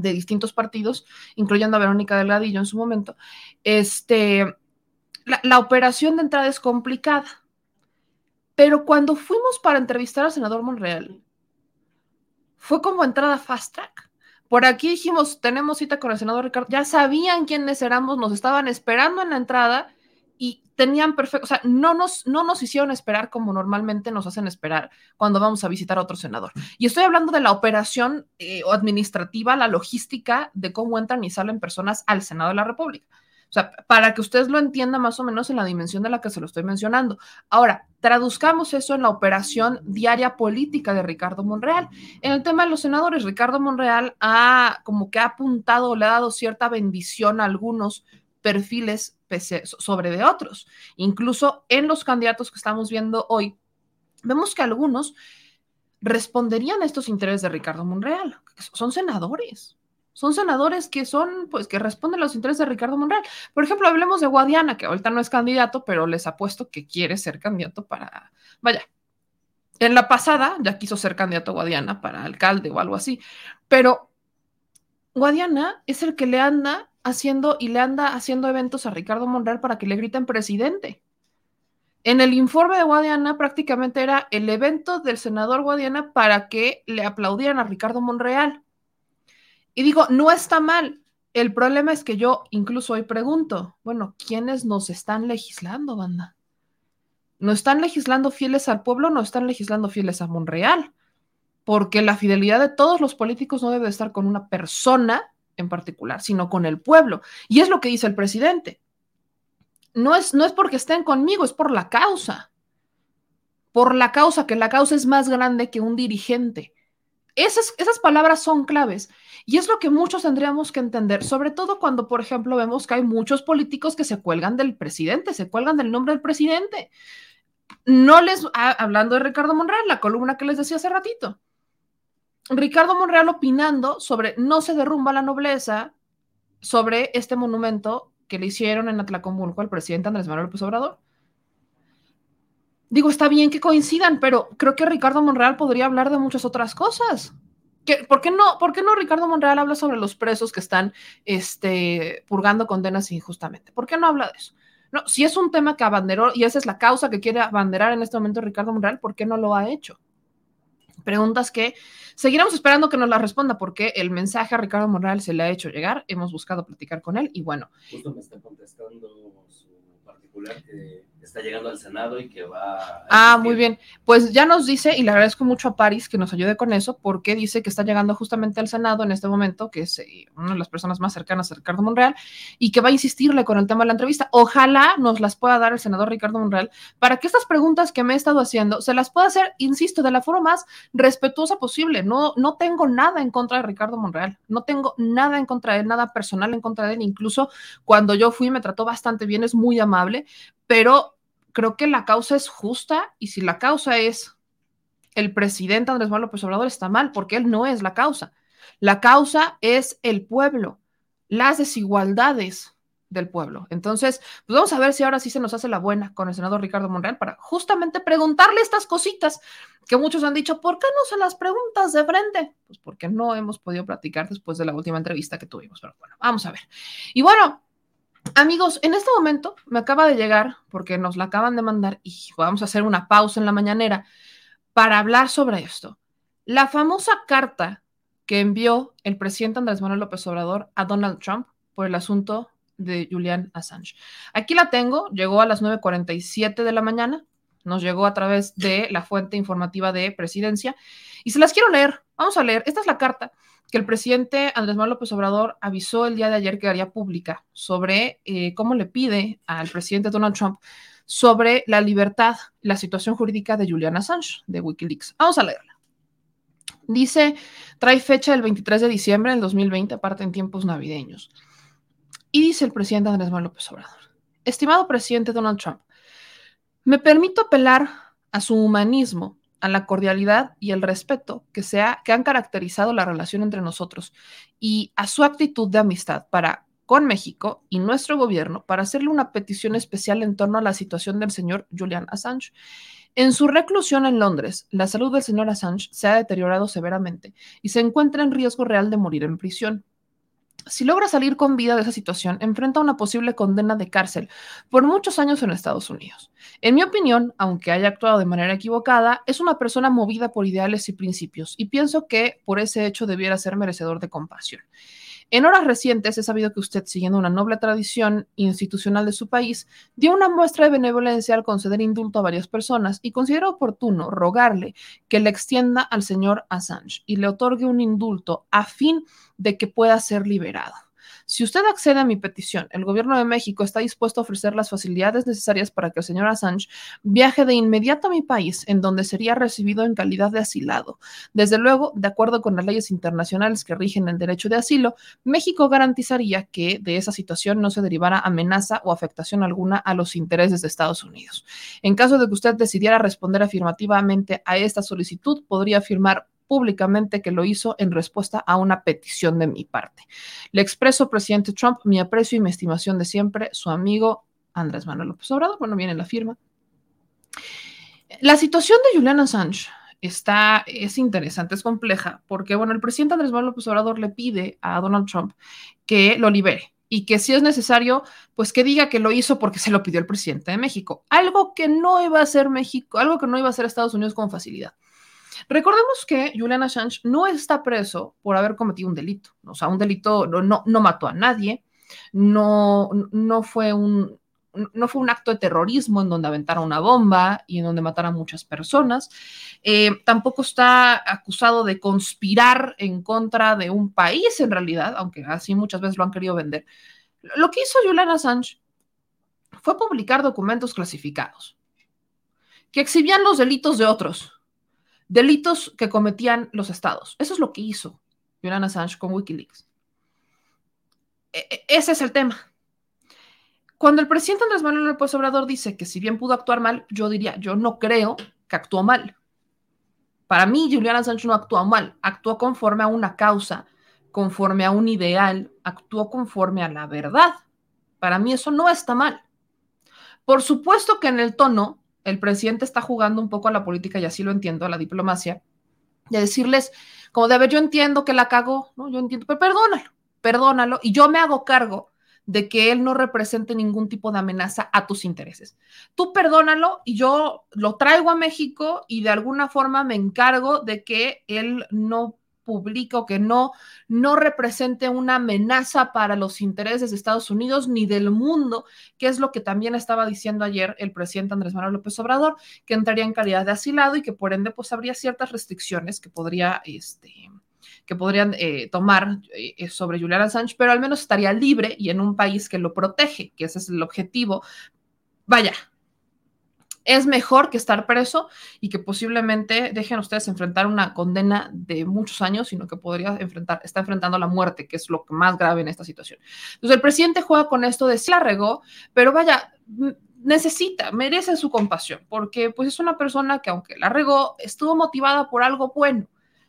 de distintos partidos, incluyendo a Verónica Delgadillo en su momento, este, la, operación de entrada es complicada. Pero cuando fuimos para entrevistar al senador Monreal, fue como entrada fast track. Por aquí dijimos, tenemos cita con el senador Ricardo, ya sabían quiénes éramos, nos estaban esperando en la entrada y tenían perfecto, o sea, no nos, no nos hicieron esperar como normalmente nos hacen esperar cuando vamos a visitar a otro senador. Y estoy hablando de la operación eh, administrativa, la logística de cómo entran y salen personas al Senado de la República. O sea, para que ustedes lo entiendan más o menos en la dimensión de la que se lo estoy mencionando. Ahora, traduzcamos eso en la operación diaria política de Ricardo Monreal. En el tema de los senadores, Ricardo Monreal ha como que ha apuntado, le ha dado cierta bendición a algunos perfiles sobre de otros. Incluso en los candidatos que estamos viendo hoy, vemos que algunos responderían a estos intereses de Ricardo Monreal. Son senadores. Son senadores que son, pues, que responden a los intereses de Ricardo Monreal. Por ejemplo, hablemos de Guadiana, que ahorita no es candidato, pero les apuesto que quiere ser candidato para, vaya, en la pasada ya quiso ser candidato Guadiana para alcalde o algo así, pero Guadiana es el que le anda haciendo y le anda haciendo eventos a Ricardo Monreal para que le griten presidente. En el informe de Guadiana prácticamente era el evento del senador Guadiana para que le aplaudieran a Ricardo Monreal. Y digo, no está mal. El problema es que yo incluso hoy pregunto, bueno, ¿quiénes nos están legislando, banda? ¿No están legislando fieles al pueblo? ¿No están legislando fieles a Monreal? Porque la fidelidad de todos los políticos no debe estar con una persona en particular, sino con el pueblo. Y es lo que dice el presidente. No es, no es porque estén conmigo, es por la causa. Por la causa, que la causa es más grande que un dirigente. Esas, esas palabras son claves. Y es lo que muchos tendríamos que entender, sobre todo cuando, por ejemplo, vemos que hay muchos políticos que se cuelgan del presidente, se cuelgan del nombre del presidente. No les, ah, hablando de Ricardo Monreal, la columna que les decía hace ratito, Ricardo Monreal opinando sobre no se derrumba la nobleza, sobre este monumento que le hicieron en Atlacomulco al presidente Andrés Manuel López Obrador. Digo, está bien que coincidan, pero creo que Ricardo Monreal podría hablar de muchas otras cosas. ¿Por, qué no, ¿Por qué no Ricardo Monreal habla sobre los presos que están este, purgando condenas injustamente? ¿Por qué no habla de eso? No, si es un tema que abanderó y esa es la causa que quiere abanderar en este momento Ricardo Monreal, ¿por qué no lo ha hecho? Preguntas que seguiremos esperando que nos las responda porque el mensaje a Ricardo Monreal se le ha hecho llegar, hemos buscado platicar con él y bueno. Justo me está contestando su particular que está llegando al Senado y que va... ah, muy bien. Pues ya nos dice, y le agradezco mucho a Paris que nos ayude con eso, porque dice que está llegando justamente al Senado en este momento, que es eh, una de las personas más cercanas a Ricardo Monreal, y que va a insistirle con el tema de la entrevista. Ojalá nos las pueda dar el senador Ricardo Monreal para que estas preguntas que me he estado haciendo se las pueda hacer, insisto, de la forma más respetuosa posible. No, no tengo nada en contra de Ricardo Monreal, no tengo nada en contra de él, nada personal en contra de él. Incluso cuando yo fui me trató bastante bien, es muy amable, pero creo que la causa es justa y si la causa es el presidente Andrés Manuel López Obrador está mal porque él no es la causa. La causa es el pueblo, las desigualdades del pueblo. Entonces, pues vamos a ver si ahora sí se nos hace la buena con el senador Ricardo Monreal para justamente preguntarle estas cositas que muchos han dicho, ¿por qué no se las preguntas de frente? Pues porque no hemos podido platicar después de la última entrevista que tuvimos, pero bueno, vamos a ver. Y bueno, Amigos, en este momento me acaba de llegar, porque nos la acaban de mandar y vamos a hacer una pausa en la mañanera para hablar sobre esto. La famosa carta que envió el presidente Andrés Manuel López Obrador a Donald Trump por el asunto de Julian Assange. Aquí la tengo, llegó a las 9.47 de la mañana, nos llegó a través de la fuente informativa de presidencia y se las quiero leer. Vamos a leer. Esta es la carta que el presidente Andrés Manuel López Obrador avisó el día de ayer que haría pública sobre eh, cómo le pide al presidente Donald Trump sobre la libertad, la situación jurídica de Julian Assange de Wikileaks. Vamos a leerla. Dice, trae fecha del 23 de diciembre del 2020, aparte en tiempos navideños. Y dice el presidente Andrés Manuel López Obrador, estimado presidente Donald Trump, me permito apelar a su humanismo a la cordialidad y el respeto que, sea, que han caracterizado la relación entre nosotros y a su actitud de amistad para con México y nuestro gobierno para hacerle una petición especial en torno a la situación del señor Julian Assange. En su reclusión en Londres, la salud del señor Assange se ha deteriorado severamente y se encuentra en riesgo real de morir en prisión. Si logra salir con vida de esa situación, enfrenta una posible condena de cárcel por muchos años en Estados Unidos. En mi opinión, aunque haya actuado de manera equivocada, es una persona movida por ideales y principios, y pienso que por ese hecho debiera ser merecedor de compasión. En horas recientes he sabido que usted, siguiendo una noble tradición institucional de su país, dio una muestra de benevolencia al conceder indulto a varias personas y considero oportuno rogarle que le extienda al señor Assange y le otorgue un indulto a fin de que pueda ser liberado. Si usted accede a mi petición, el gobierno de México está dispuesto a ofrecer las facilidades necesarias para que el señor Assange viaje de inmediato a mi país, en donde sería recibido en calidad de asilado. Desde luego, de acuerdo con las leyes internacionales que rigen el derecho de asilo, México garantizaría que de esa situación no se derivara amenaza o afectación alguna a los intereses de Estados Unidos. En caso de que usted decidiera responder afirmativamente a esta solicitud, podría afirmar públicamente que lo hizo en respuesta a una petición de mi parte. Le expreso, presidente Trump, mi aprecio y mi estimación de siempre, su amigo Andrés Manuel López Obrador. Bueno, viene la firma. La situación de Julian Assange está, es interesante, es compleja, porque, bueno, el presidente Andrés Manuel López Obrador le pide a Donald Trump que lo libere y que si es necesario, pues que diga que lo hizo porque se lo pidió el presidente de México. Algo que no iba a hacer México, algo que no iba a hacer Estados Unidos con facilidad. Recordemos que Julian Assange no está preso por haber cometido un delito, o sea, un delito no, no, mató a nadie, no, no fue un, no fue un acto de terrorismo en donde aventaron una bomba y en donde mataron a muchas personas. Eh, tampoco está acusado de conspirar en contra de un país en realidad, aunque así muchas veces lo han querido vender. Lo que hizo Julian Assange fue publicar documentos clasificados que exhibían los delitos de otros, delitos que cometían los estados. Eso es lo que hizo Julian Assange con Wikileaks. E, e, ese es el tema. Cuando el presidente Andrés Manuel López Obrador dice que si bien pudo actuar mal, yo diría, yo no creo que actuó mal. Para mí, Juliana Sánchez no actuó mal, actuó conforme a una causa, conforme a un ideal, actuó conforme a la verdad. Para mí eso no está mal. Por supuesto que en el tono, el presidente está jugando un poco a la política, y así lo entiendo, a la diplomacia, a decirles, como de ver, yo entiendo que la cagó, ¿no? Yo entiendo, pero perdónalo, perdónalo, y yo me hago cargo de que él no represente ningún tipo de amenaza a tus intereses. Tú perdónalo y yo lo traigo a México y de alguna forma me encargo de que él no publique o que no, no represente una amenaza para los intereses de Estados Unidos ni del mundo, que es lo que también estaba diciendo ayer el presidente Andrés Manuel López Obrador, que entraría en calidad de asilado y que por ende pues habría ciertas restricciones que podría este, que podrían eh, tomar eh, sobre Julian Assange, pero al menos estaría libre y en un país que lo protege, que ese es el objetivo. Vaya, es mejor que estar preso y que posiblemente dejen ustedes enfrentar una condena de muchos años, sino que podría enfrentar, está enfrentando la muerte, que es lo más grave en esta situación. Entonces el presidente juega con esto de si la regó, pero vaya, necesita, merece su compasión, porque pues es una persona que aunque la regó, estuvo motivada por algo bueno.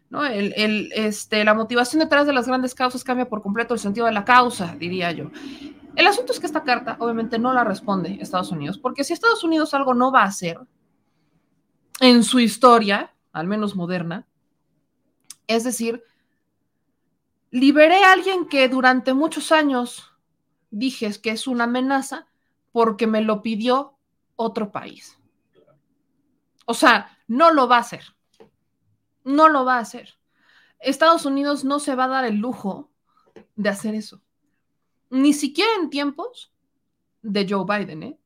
¿no? El, este, la motivación detrás de las grandes causas cambia por completo el sentido de la causa, diría yo. El asunto es que esta carta obviamente no la responde Estados Unidos, porque si Estados Unidos algo no va a hacer en su historia, al menos moderna, es decir, liberé a alguien que durante muchos años dije que es una amenaza porque me lo pidió otro país. O sea, no lo va a hacer no lo va a hacer. Estados Unidos no se va a dar el lujo de hacer eso. Ni siquiera en tiempos de Joe Biden, ¿eh?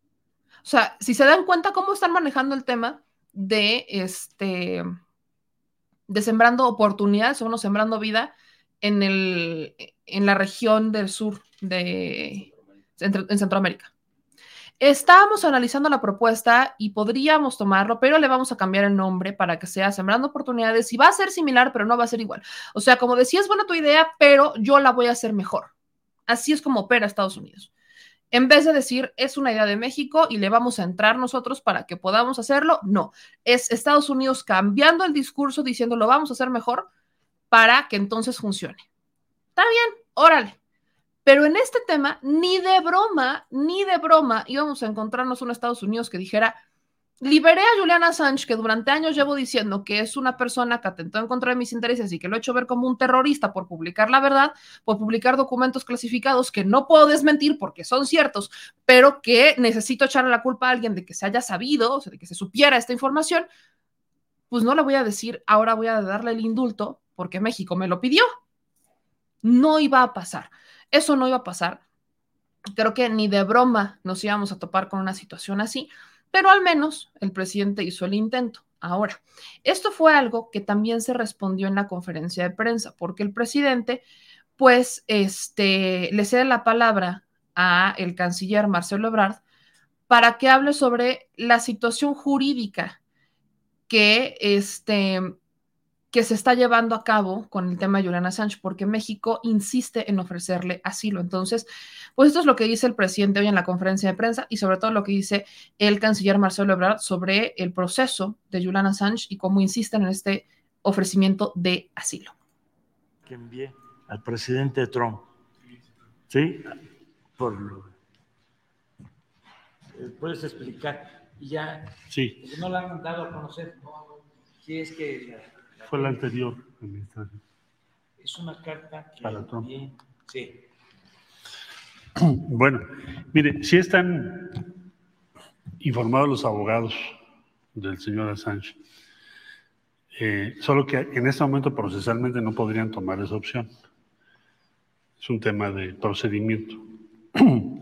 O sea, si se dan cuenta cómo están manejando el tema de este de sembrando oportunidades o no sembrando vida en, el, en la región del sur de en Centroamérica. Estábamos analizando la propuesta y podríamos tomarlo, pero le vamos a cambiar el nombre para que sea Sembrando Oportunidades y va a ser similar, pero no va a ser igual. O sea, como decía, es buena tu idea, pero yo la voy a hacer mejor. Así es como opera Estados Unidos. En vez de decir es una idea de México y le vamos a entrar nosotros para que podamos hacerlo, no. Es Estados Unidos cambiando el discurso diciendo lo vamos a hacer mejor para que entonces funcione. Está bien, órale. Pero en este tema, ni de broma, ni de broma íbamos a encontrarnos un Estados Unidos que dijera, liberé a Juliana Assange, que durante años llevo diciendo que es una persona que atentó en contra de mis intereses y que lo he hecho ver como un terrorista por publicar la verdad, por publicar documentos clasificados que no puedo desmentir porque son ciertos, pero que necesito echarle la culpa a alguien de que se haya sabido, o sea, de que se supiera esta información, pues no le voy a decir, ahora voy a darle el indulto porque México me lo pidió. No iba a pasar. Eso no iba a pasar. Creo que ni de broma nos íbamos a topar con una situación así, pero al menos el presidente hizo el intento. Ahora, esto fue algo que también se respondió en la conferencia de prensa, porque el presidente pues este, le cede la palabra a el canciller Marcelo Ebrard para que hable sobre la situación jurídica que, este, que se está llevando a cabo con el tema de Julian Assange, porque México insiste en ofrecerle asilo. Entonces, pues esto es lo que dice el presidente hoy en la conferencia de prensa y sobre todo lo que dice el canciller Marcelo Ebrard sobre el proceso de Julian Assange y cómo insisten en este ofrecimiento de asilo. Que envié al presidente Trump. ¿Sí? Por eh, ¿Puedes explicar? ya. Sí. No la han dado a conocer. Sí, es que. Fue la anterior administración. Es una carta que. Para Trump. Sí. (clears throat) Bueno, mire, si están informados los abogados del señor Assange, eh, solo que en este momento procesalmente no podrían tomar esa opción. Es un tema de procedimiento. (clears throat)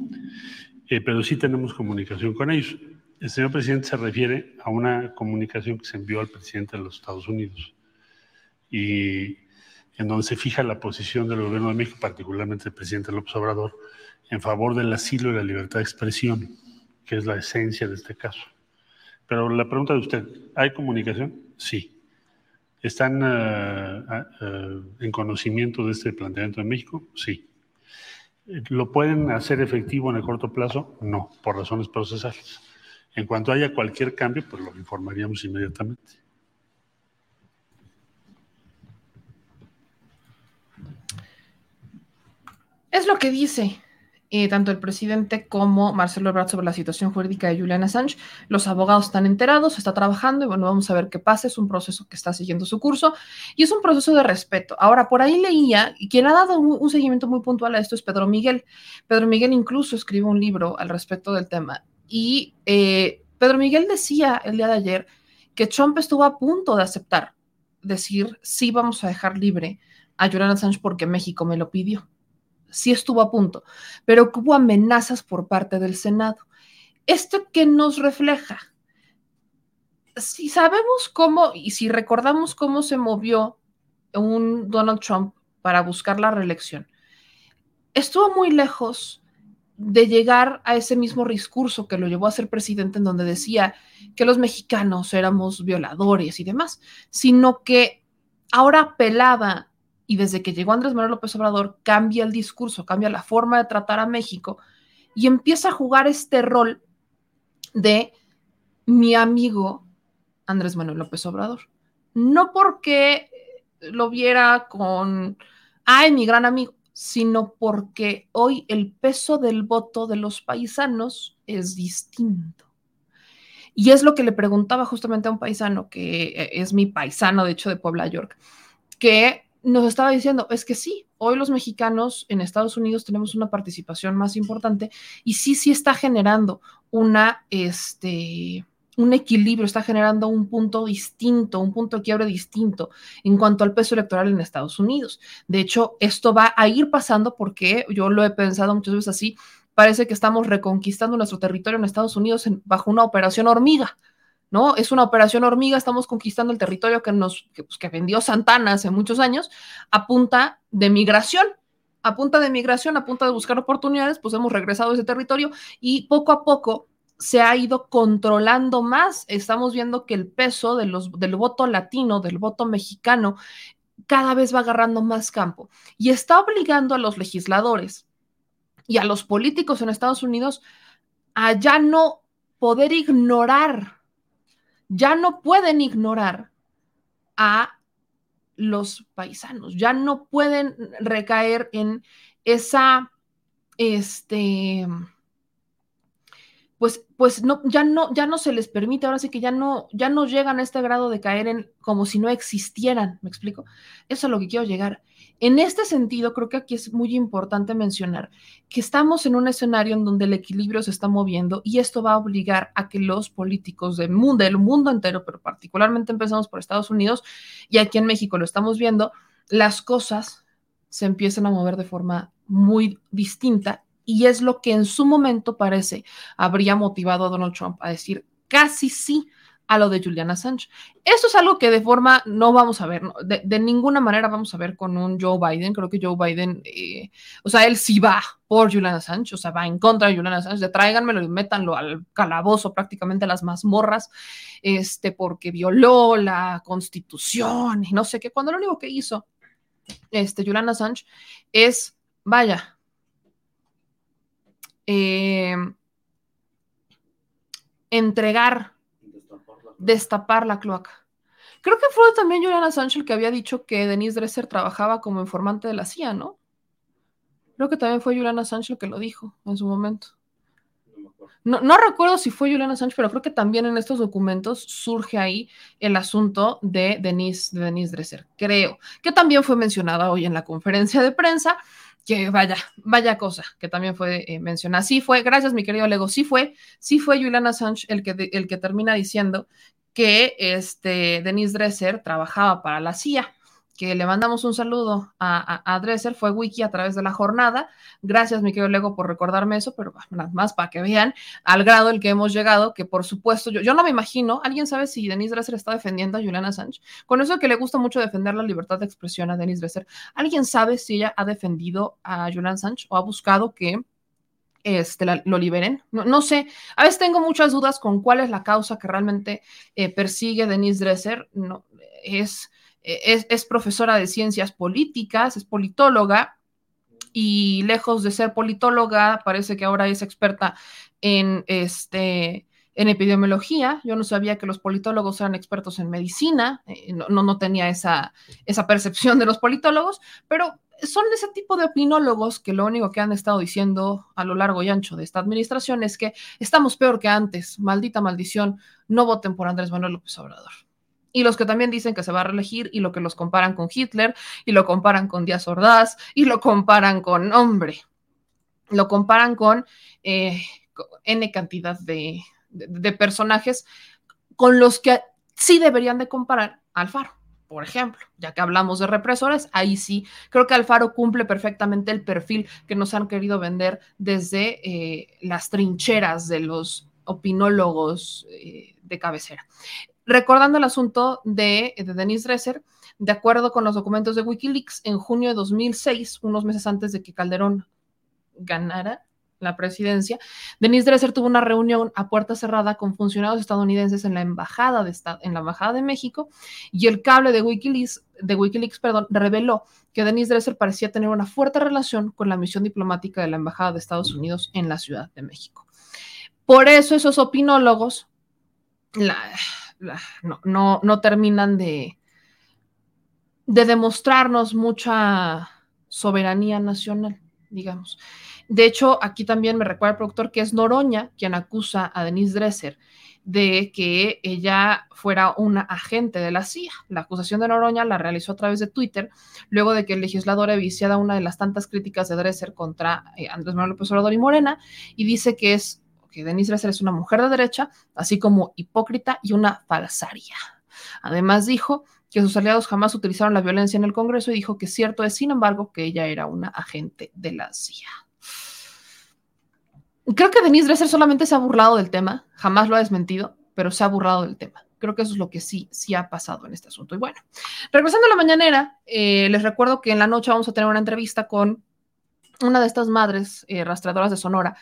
Eh, pero sí tenemos comunicación con ellos. El señor presidente se refiere a una comunicación que se envió al presidente de los Estados Unidos y en donde se fija la posición del gobierno de México, particularmente el presidente López Obrador, en favor del asilo y la libertad de expresión, que es la esencia de este caso. Pero la pregunta de usted, ¿hay comunicación? Sí. ¿Están uh, uh, en conocimiento de este planteamiento en México? Sí. ¿Lo pueden hacer efectivo en el corto plazo? No, por razones procesales. En cuanto haya cualquier cambio, pues lo informaríamos inmediatamente. Es lo que dice eh, tanto el presidente como Marcelo Ebrard sobre la situación jurídica de Julian Assange. Los abogados están enterados, está trabajando y bueno, vamos a ver qué pasa. Es un proceso que está siguiendo su curso y es un proceso de respeto. Ahora, por ahí leía, y quien ha dado un, un seguimiento muy puntual a esto es Pedro Miguel. Pedro Miguel incluso escribe un libro al respecto del tema y eh, Pedro Miguel decía el día de ayer que Trump estuvo a punto de aceptar, decir, sí vamos a dejar libre a Julian Assange porque México me lo pidió. Sí estuvo a punto, pero hubo amenazas por parte del Senado. ¿Esto que nos refleja? Si sabemos cómo y si recordamos cómo se movió un Donald Trump para buscar la reelección, estuvo muy lejos de llegar a ese mismo discurso que lo llevó a ser presidente en donde decía que los mexicanos éramos violadores y demás, sino que ahora apelaba y desde que llegó Andrés Manuel López Obrador cambia el discurso, cambia la forma de tratar a México y empieza a jugar este rol de mi amigo Andrés Manuel López Obrador. No porque lo viera con, ay, mi gran amigo, sino porque hoy el peso del voto de los paisanos es distinto. Y es lo que le preguntaba justamente a un paisano, que eh, es mi paisano, de hecho, de Puebla, York, que nos estaba diciendo, es que sí, hoy los mexicanos en Estados Unidos tenemos una participación más importante y sí, sí está generando una, este, un equilibrio, está generando un punto distinto, un punto de quiebre distinto en cuanto al peso electoral en Estados Unidos. De hecho, esto va a ir pasando porque yo lo he pensado muchas veces así, parece que estamos reconquistando nuestro territorio en Estados Unidos bajo una operación hormiga. ¿No? Es una operación hormiga, estamos conquistando el territorio que nos que, pues, que vendió Santana hace muchos años a punta de migración, a punta de migración, a punta de buscar oportunidades, pues hemos regresado a ese territorio y poco a poco se ha ido controlando más. Estamos viendo que el peso del voto latino, del voto mexicano, cada vez va agarrando más campo y está obligando a los legisladores y a los políticos en Estados Unidos a ya no poder ignorar, ya no pueden ignorar a los paisanos, ya no pueden recaer en esa, este, pues, pues no, ya no, ya no se les permite, ahora sí que ya no, ya no llegan a este grado de caer en como si no existieran, ¿me explico? Eso es lo que quiero llegar. En este sentido, creo que aquí es muy importante mencionar que estamos en un escenario en donde el equilibrio se está moviendo y esto va a obligar a que los políticos del mundo, del mundo entero, pero particularmente empezamos por Estados Unidos y aquí en México lo estamos viendo, las cosas se empiezan a mover de forma muy distinta y es lo que en su momento parece habría motivado a Donald Trump a decir casi sí a lo de Julian Assange. Esto es algo que de forma no vamos a ver, de, ninguna manera vamos a ver con un Joe Biden. Creo que Joe Biden, eh, o sea, él sí va por Julian Assange, o sea, va en contra de Julian Assange, de tráiganmelo y métanlo al calabozo, prácticamente a las mazmorras, este, porque violó la constitución y no sé qué, cuando lo único que hizo este, Julian Assange es, vaya, eh, entregar destapar la cloaca. Creo que fue también Julian Assange el que había dicho que Denise Dresser trabajaba como informante de la CIA, ¿no? Creo que también fue Julian Assange el que lo dijo en su momento. No, no, recuerdo si fue Julian Assange, pero creo que también en estos documentos surge ahí el asunto de Denise, de Denise Dresser. Creo que también fue mencionada hoy en la conferencia de prensa que vaya, vaya cosa, que también fue eh, mencionada. Sí fue, gracias mi querido Lego, sí fue, sí fue Julian Assange el que, el que termina diciendo que este, Denise Dresser trabajaba para la CIA que le mandamos un saludo a, Dresser, fue Wiki a través de la jornada. Gracias, mi querido Lego, por recordarme eso, pero nada más para que vean al grado el que hemos llegado, que por supuesto, yo, yo no me imagino, ¿alguien sabe si Denise Dresser está defendiendo a Juliana Assange? Con eso que le gusta mucho defender la libertad de expresión a Denise Dresser, ¿alguien sabe si ella ha defendido a Julian Assange o ha buscado que este, lo liberen. No, sé, a veces tengo muchas dudas con cuál es la causa que realmente eh, persigue Denise Dresser. No, es eh, es, profesora de ciencias políticas, es politóloga y lejos de ser politóloga, parece que ahora es experta en, este, en epidemiología. Yo no sabía que los politólogos eran expertos en medicina, eh, no, no, tenía esa, esa percepción de los politólogos, pero son ese tipo de opinólogos que lo único que han estado diciendo a lo largo y ancho de esta administración es que estamos peor que antes, maldita maldición, no voten por Andrés Manuel López Obrador y los que también dicen que se va a reelegir y lo que los comparan con Hitler y lo comparan con Díaz Ordaz y lo comparan con, hombre, lo comparan con, eh, N cantidad de, personajes con los que sí deberían de comparar Alfaro. Por ejemplo, ya que hablamos de represores, ahí sí, creo que Alfaro cumple perfectamente el perfil que nos han querido vender desde eh, las trincheras de los opinólogos eh, de cabecera. Recordando el asunto de, de Denise Dresser, de acuerdo con los documentos de Wikileaks, en junio de 2006, unos meses antes de que Calderón ganara la presidencia, Denise Dresser tuvo una reunión a puerta cerrada con funcionarios estadounidenses en la embajada de, en la embajada de México y el cable de Wikileaks, de Wikileaks perdón, reveló que Denise Dresser parecía tener una fuerte relación con la misión diplomática de la embajada de Estados Unidos en la Ciudad de México. Por eso esos opinólogos la, no, no, terminan de, de demostrarnos mucha soberanía nacional, digamos. De hecho, aquí también me recuerda el productor que es Noroña quien acusa a Denise Dresser de que ella fuera una agente de la CIA. La acusación de Noroña la realizó a través de Twitter, luego de que el legislador viciada una de las tantas críticas de Dresser contra eh, Andrés Manuel López Obrador y Morena, y dice que es que Denise Dresser es una mujer de derecha, así como hipócrita y una falsaria. Además dijo que sus aliados jamás utilizaron la violencia en el Congreso y dijo que cierto es, sin embargo, que ella era una agente de la CIA. Creo que Denise Dresser solamente se ha burlado del tema, jamás lo ha desmentido, pero se ha burlado del tema. Creo que eso es lo que sí, sí ha pasado en este asunto. Y bueno, regresando a la mañanera, eh, les recuerdo que en la noche vamos a tener una entrevista con una de estas madres eh, rastreadoras de Sonora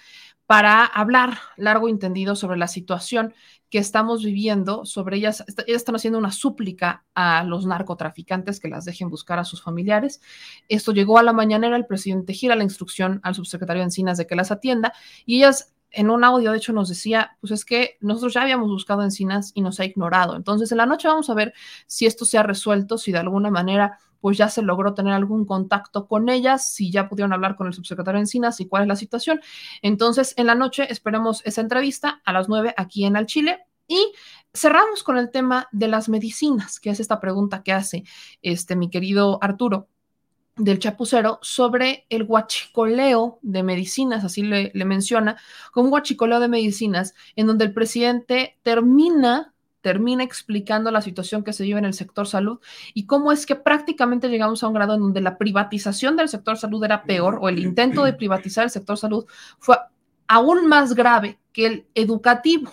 para hablar largo y entendido sobre la situación que estamos viviendo, sobre ellas, ellas están haciendo una súplica a los narcotraficantes que las dejen buscar a sus familiares. Esto llegó a la mañanera, el presidente gira la instrucción al subsecretario de Encinas de que las atienda y ellas en un audio, de hecho, nos decía, pues es que nosotros ya habíamos buscado Encinas y nos ha ignorado. Entonces, en la noche vamos a ver si esto se ha resuelto, si de alguna manera pues ya se logró tener algún contacto con ellas, si ya pudieron hablar con el subsecretario Encinas y cuál es la situación. Entonces, en la noche esperemos esa entrevista a las nueve aquí en Al Chile. Y cerramos con el tema de las medicinas, que es esta pregunta que hace este mi querido Arturo del chapucero sobre el guachicoleo de medicinas, así le, menciona, como un guachicoleo de medicinas, en donde el presidente termina termina explicando la situación que se vive en el sector salud y cómo es que prácticamente llegamos a un grado en donde la privatización del sector salud era peor o el intento de privatizar el sector salud fue aún más grave que el educativo.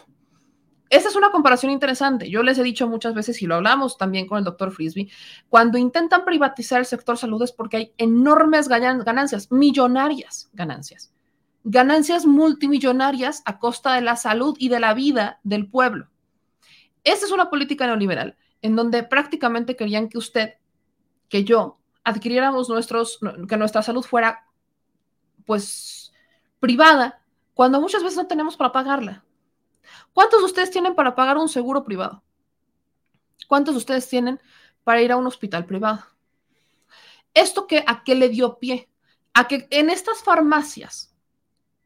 Esa es una comparación interesante. Yo les he dicho muchas veces y lo hablamos también con el doctor Frisby, cuando intentan privatizar el sector salud es porque hay enormes ganancias, millonarias ganancias, ganancias multimillonarias a costa de la salud y de la vida del pueblo. Esa es una política neoliberal en donde prácticamente querían que usted, que yo, adquiriéramos nuestros, que nuestra salud fuera, pues, privada, cuando muchas veces no tenemos para pagarla. ¿Cuántos de ustedes tienen para pagar un seguro privado? ¿Cuántos de ustedes tienen para ir a un hospital privado? ¿Esto que, a qué le dio pie? A que en estas farmacias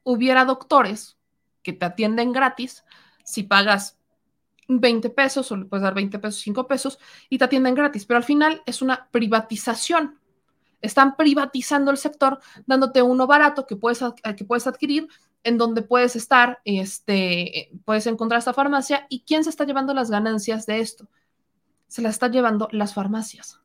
hubiera doctores que te atienden gratis si pagas 20 pesos o le puedes dar 20 pesos, 5 pesos y te atienden gratis, pero al final es una privatización. Están privatizando el sector, dándote uno barato que puedes, que puedes adquirir en donde puedes estar, este, puedes encontrar esta farmacia y quién se está llevando las ganancias de esto. Se las está llevando las farmacias.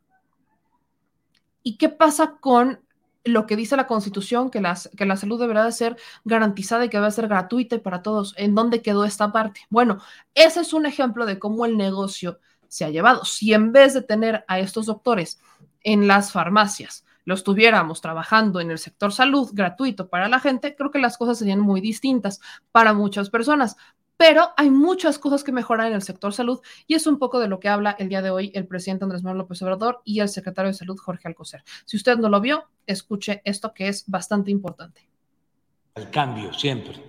¿Y qué pasa con lo que dice la Constitución, que, las, que la salud deberá de ser garantizada y que debe ser gratuita para todos? ¿En dónde quedó esta parte? Bueno, ese es un ejemplo de cómo el negocio se ha llevado. Si en vez de tener a estos doctores en las farmacias, lo estuviéramos trabajando en el sector salud gratuito para la gente, creo que las cosas serían muy distintas para muchas personas. Pero hay muchas cosas que mejorar en el sector salud y es un poco de lo que habla el día de hoy el presidente Andrés Manuel López Obrador y el secretario de Salud Jorge Alcocer. Si usted no lo vio, escuche esto que es bastante importante. El cambio siempre,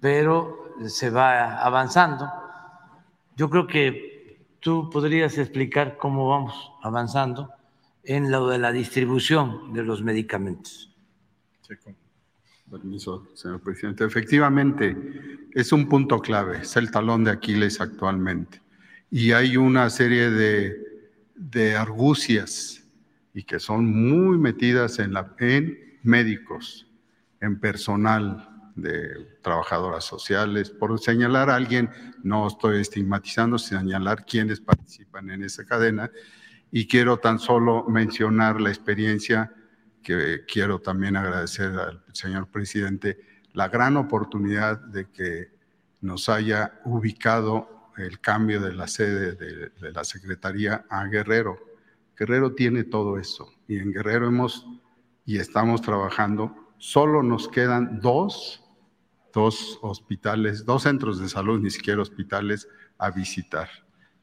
pero se va avanzando. Yo creo que tú podrías explicar cómo vamos avanzando en lo de la distribución de los medicamentos. Sí, permiso, señor presidente. Efectivamente, es un punto clave, es el talón de Aquiles actualmente. Y hay una serie de, de argucias y que son muy metidas en, la, en médicos, en personal de trabajadoras sociales. Por señalar a alguien, no estoy estigmatizando, señalar quienes participan en esa cadena y quiero tan solo mencionar la experiencia que quiero también agradecer al señor presidente, la gran oportunidad de que nos haya ubicado el cambio de la sede de, la Secretaría a Guerrero. Guerrero tiene todo eso y en Guerrero hemos y estamos trabajando. Solo nos quedan dos, dos hospitales, dos centros de salud, ni siquiera hospitales, a visitar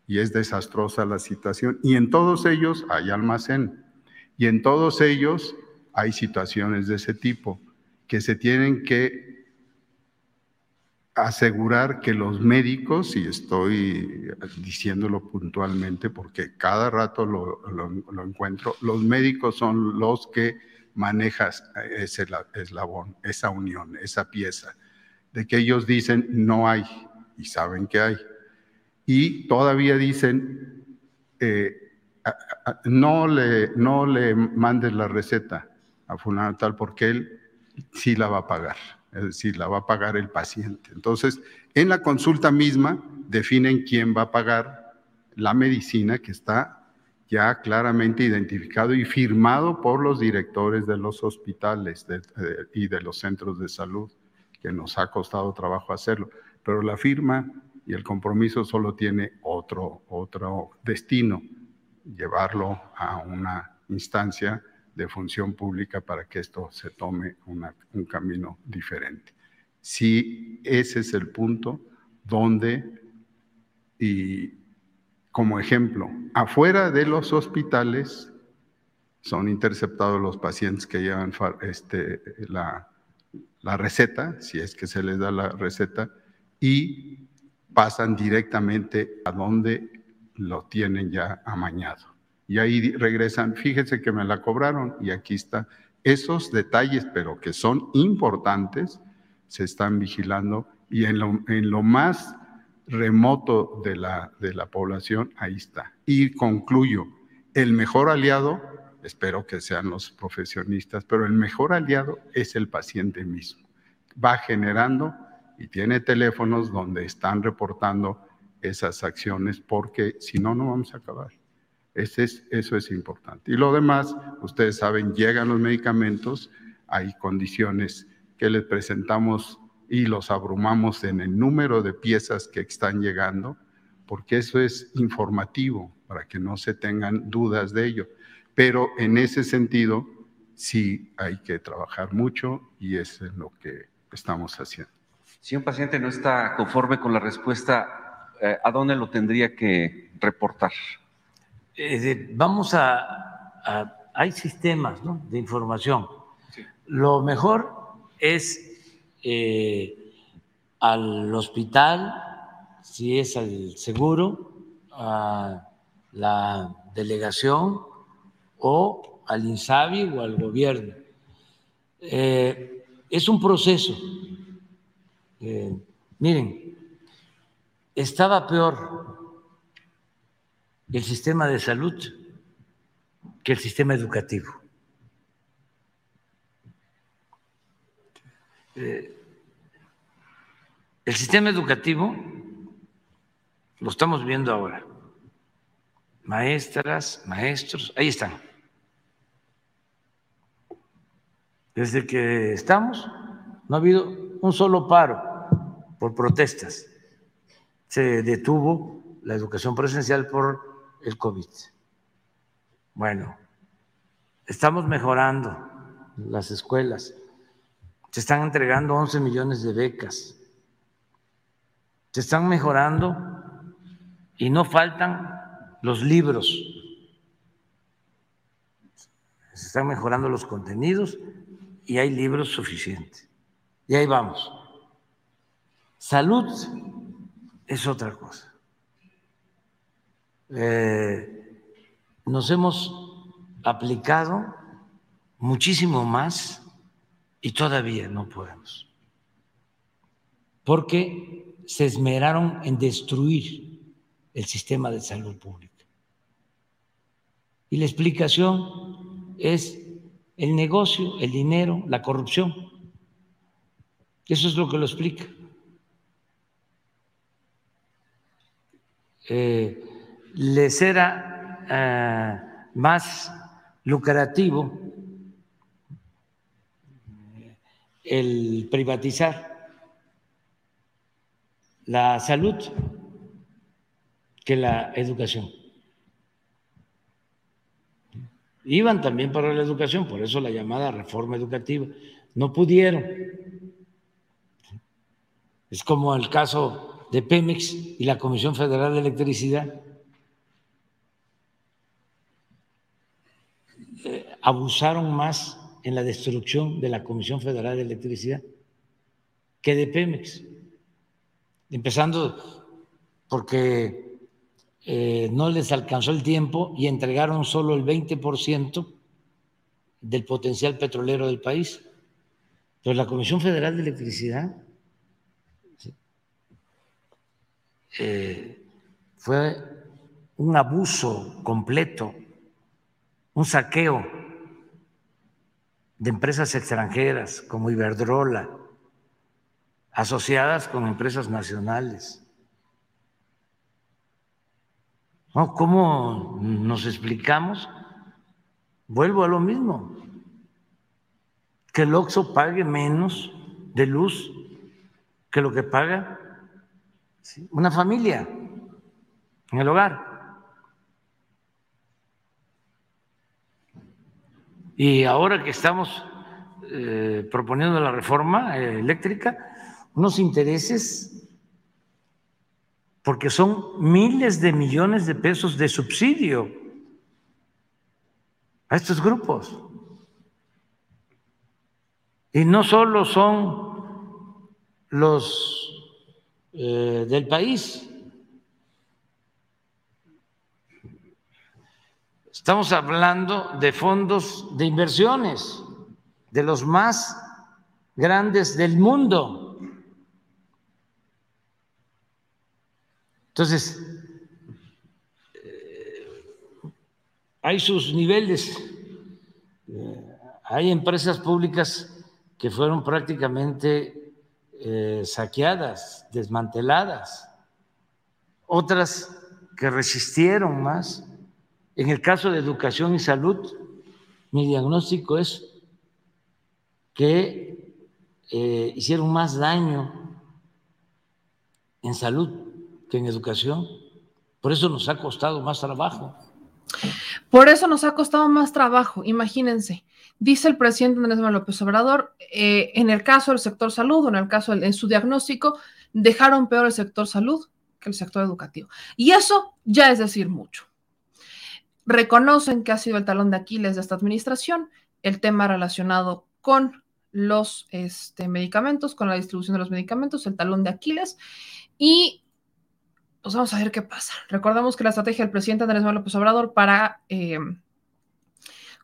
y es desastrosa la situación. Y en todos ellos hay almacén. Y en todos ellos hay situaciones de ese tipo que se tienen que asegurar que los médicos, y estoy diciéndolo puntualmente porque cada rato lo, encuentro, los médicos son los que manejan ese eslabón, esa unión, esa pieza, de que ellos dicen no hay y saben que hay y todavía dicen, eh, no, le, no le mandes la receta a fulano tal porque él sí la va a pagar, es decir, la va a pagar el paciente. Entonces, en la consulta misma definen quién va a pagar la medicina que está ya claramente identificado y firmado por los directores de los hospitales y de los centros de salud, que nos ha costado trabajo hacerlo. Pero la firma y el compromiso solo tiene otro, otro destino, llevarlo a una instancia de función pública para que esto se tome un camino diferente. Si ese es el punto donde, y como ejemplo, afuera de los hospitales son interceptados los pacientes que llevan este, la, la receta, si es que se les da la receta, y pasan directamente a donde lo tienen ya amañado. Y ahí regresan, fíjense que me la cobraron y aquí está. Esos detalles, pero que son importantes, se están vigilando y en lo, en lo más remoto de la, de la población, ahí está. Y concluyo, el mejor aliado, espero que sean los profesionistas, pero el mejor aliado es el paciente mismo. Va generando y tiene teléfonos donde están reportando esas acciones porque si no, no vamos a acabar. Eso es importante. Y lo demás, ustedes saben, llegan los medicamentos, hay condiciones que les presentamos y los abrumamos en el número de piezas que están llegando, porque eso es informativo para que no se tengan dudas de ello. Pero en ese sentido, sí hay que trabajar mucho y es lo que estamos haciendo. Si un paciente no está conforme con la respuesta, eh, ¿a dónde lo tendría que reportar? Eh, vamos a, hay sistemas de información. Lo mejor es eh, al hospital, si es al seguro, a la delegación o al INSABI o al gobierno. Eh, es un proceso. Miren, estaba peor el sistema de salud que el sistema educativo. Eh, el sistema educativo lo estamos viendo ahora. Maestras, maestros, ahí están. Desde que estamos, no ha habido un solo paro por protestas. Se detuvo la educación presencial por el COVID. Bueno, estamos mejorando las escuelas. Se están entregando 11 millones de becas. Se están mejorando y no faltan los libros. Se están mejorando los contenidos y hay libros suficientes. Y ahí vamos. Salud es otra cosa. Eh, nos hemos aplicado muchísimo más y todavía no podemos. Porque se esmeraron en destruir el sistema de salud pública. Y la explicación es el negocio, el dinero, la corrupción. Eso es lo que lo explica. Eh, les era eh, más lucrativo el privatizar la salud que la educación. Iban también para la educación, por eso la llamada reforma educativa. No pudieron. Es como el caso de Pemex y la Comisión Federal de Electricidad abusaron más en la destrucción de la Comisión Federal de Electricidad que de Pemex, empezando porque eh, no les alcanzó el tiempo y entregaron solo el 20% del potencial petrolero del país. Pero la Comisión Federal de Electricidad eh, fue un abuso completo, un saqueo de empresas extranjeras como Iberdrola, asociadas con empresas nacionales. ¿Cómo nos explicamos? Vuelvo a lo mismo, que el OXO pague menos de luz que lo que paga una familia en el hogar. Y ahora que estamos eh, proponiendo la reforma eh, eléctrica, unos intereses, porque son miles de millones de pesos de subsidio a estos grupos. Y no solo son los eh, del país, Estamos hablando de fondos de inversiones, de los más grandes del mundo. Entonces, eh, hay sus niveles. Eh, hay empresas públicas que fueron prácticamente eh, saqueadas, desmanteladas, otras que resistieron más en el caso de educación y salud, mi diagnóstico es que eh, hicieron más daño en salud que en educación. Por eso nos ha costado más trabajo. Por eso nos ha costado más trabajo, imagínense. Dice el presidente Andrés Manuel López Obrador, eh, en el caso del sector salud, en el caso de su diagnóstico, dejaron peor el sector salud que el sector educativo. Y eso ya es decir mucho. Reconocen que ha sido el talón de Aquiles de esta administración el tema relacionado con los este, medicamentos, con la distribución de los medicamentos, el talón de Aquiles. Y pues vamos a ver qué pasa. Recordemos que la estrategia del presidente Andrés Manuel López Obrador para eh,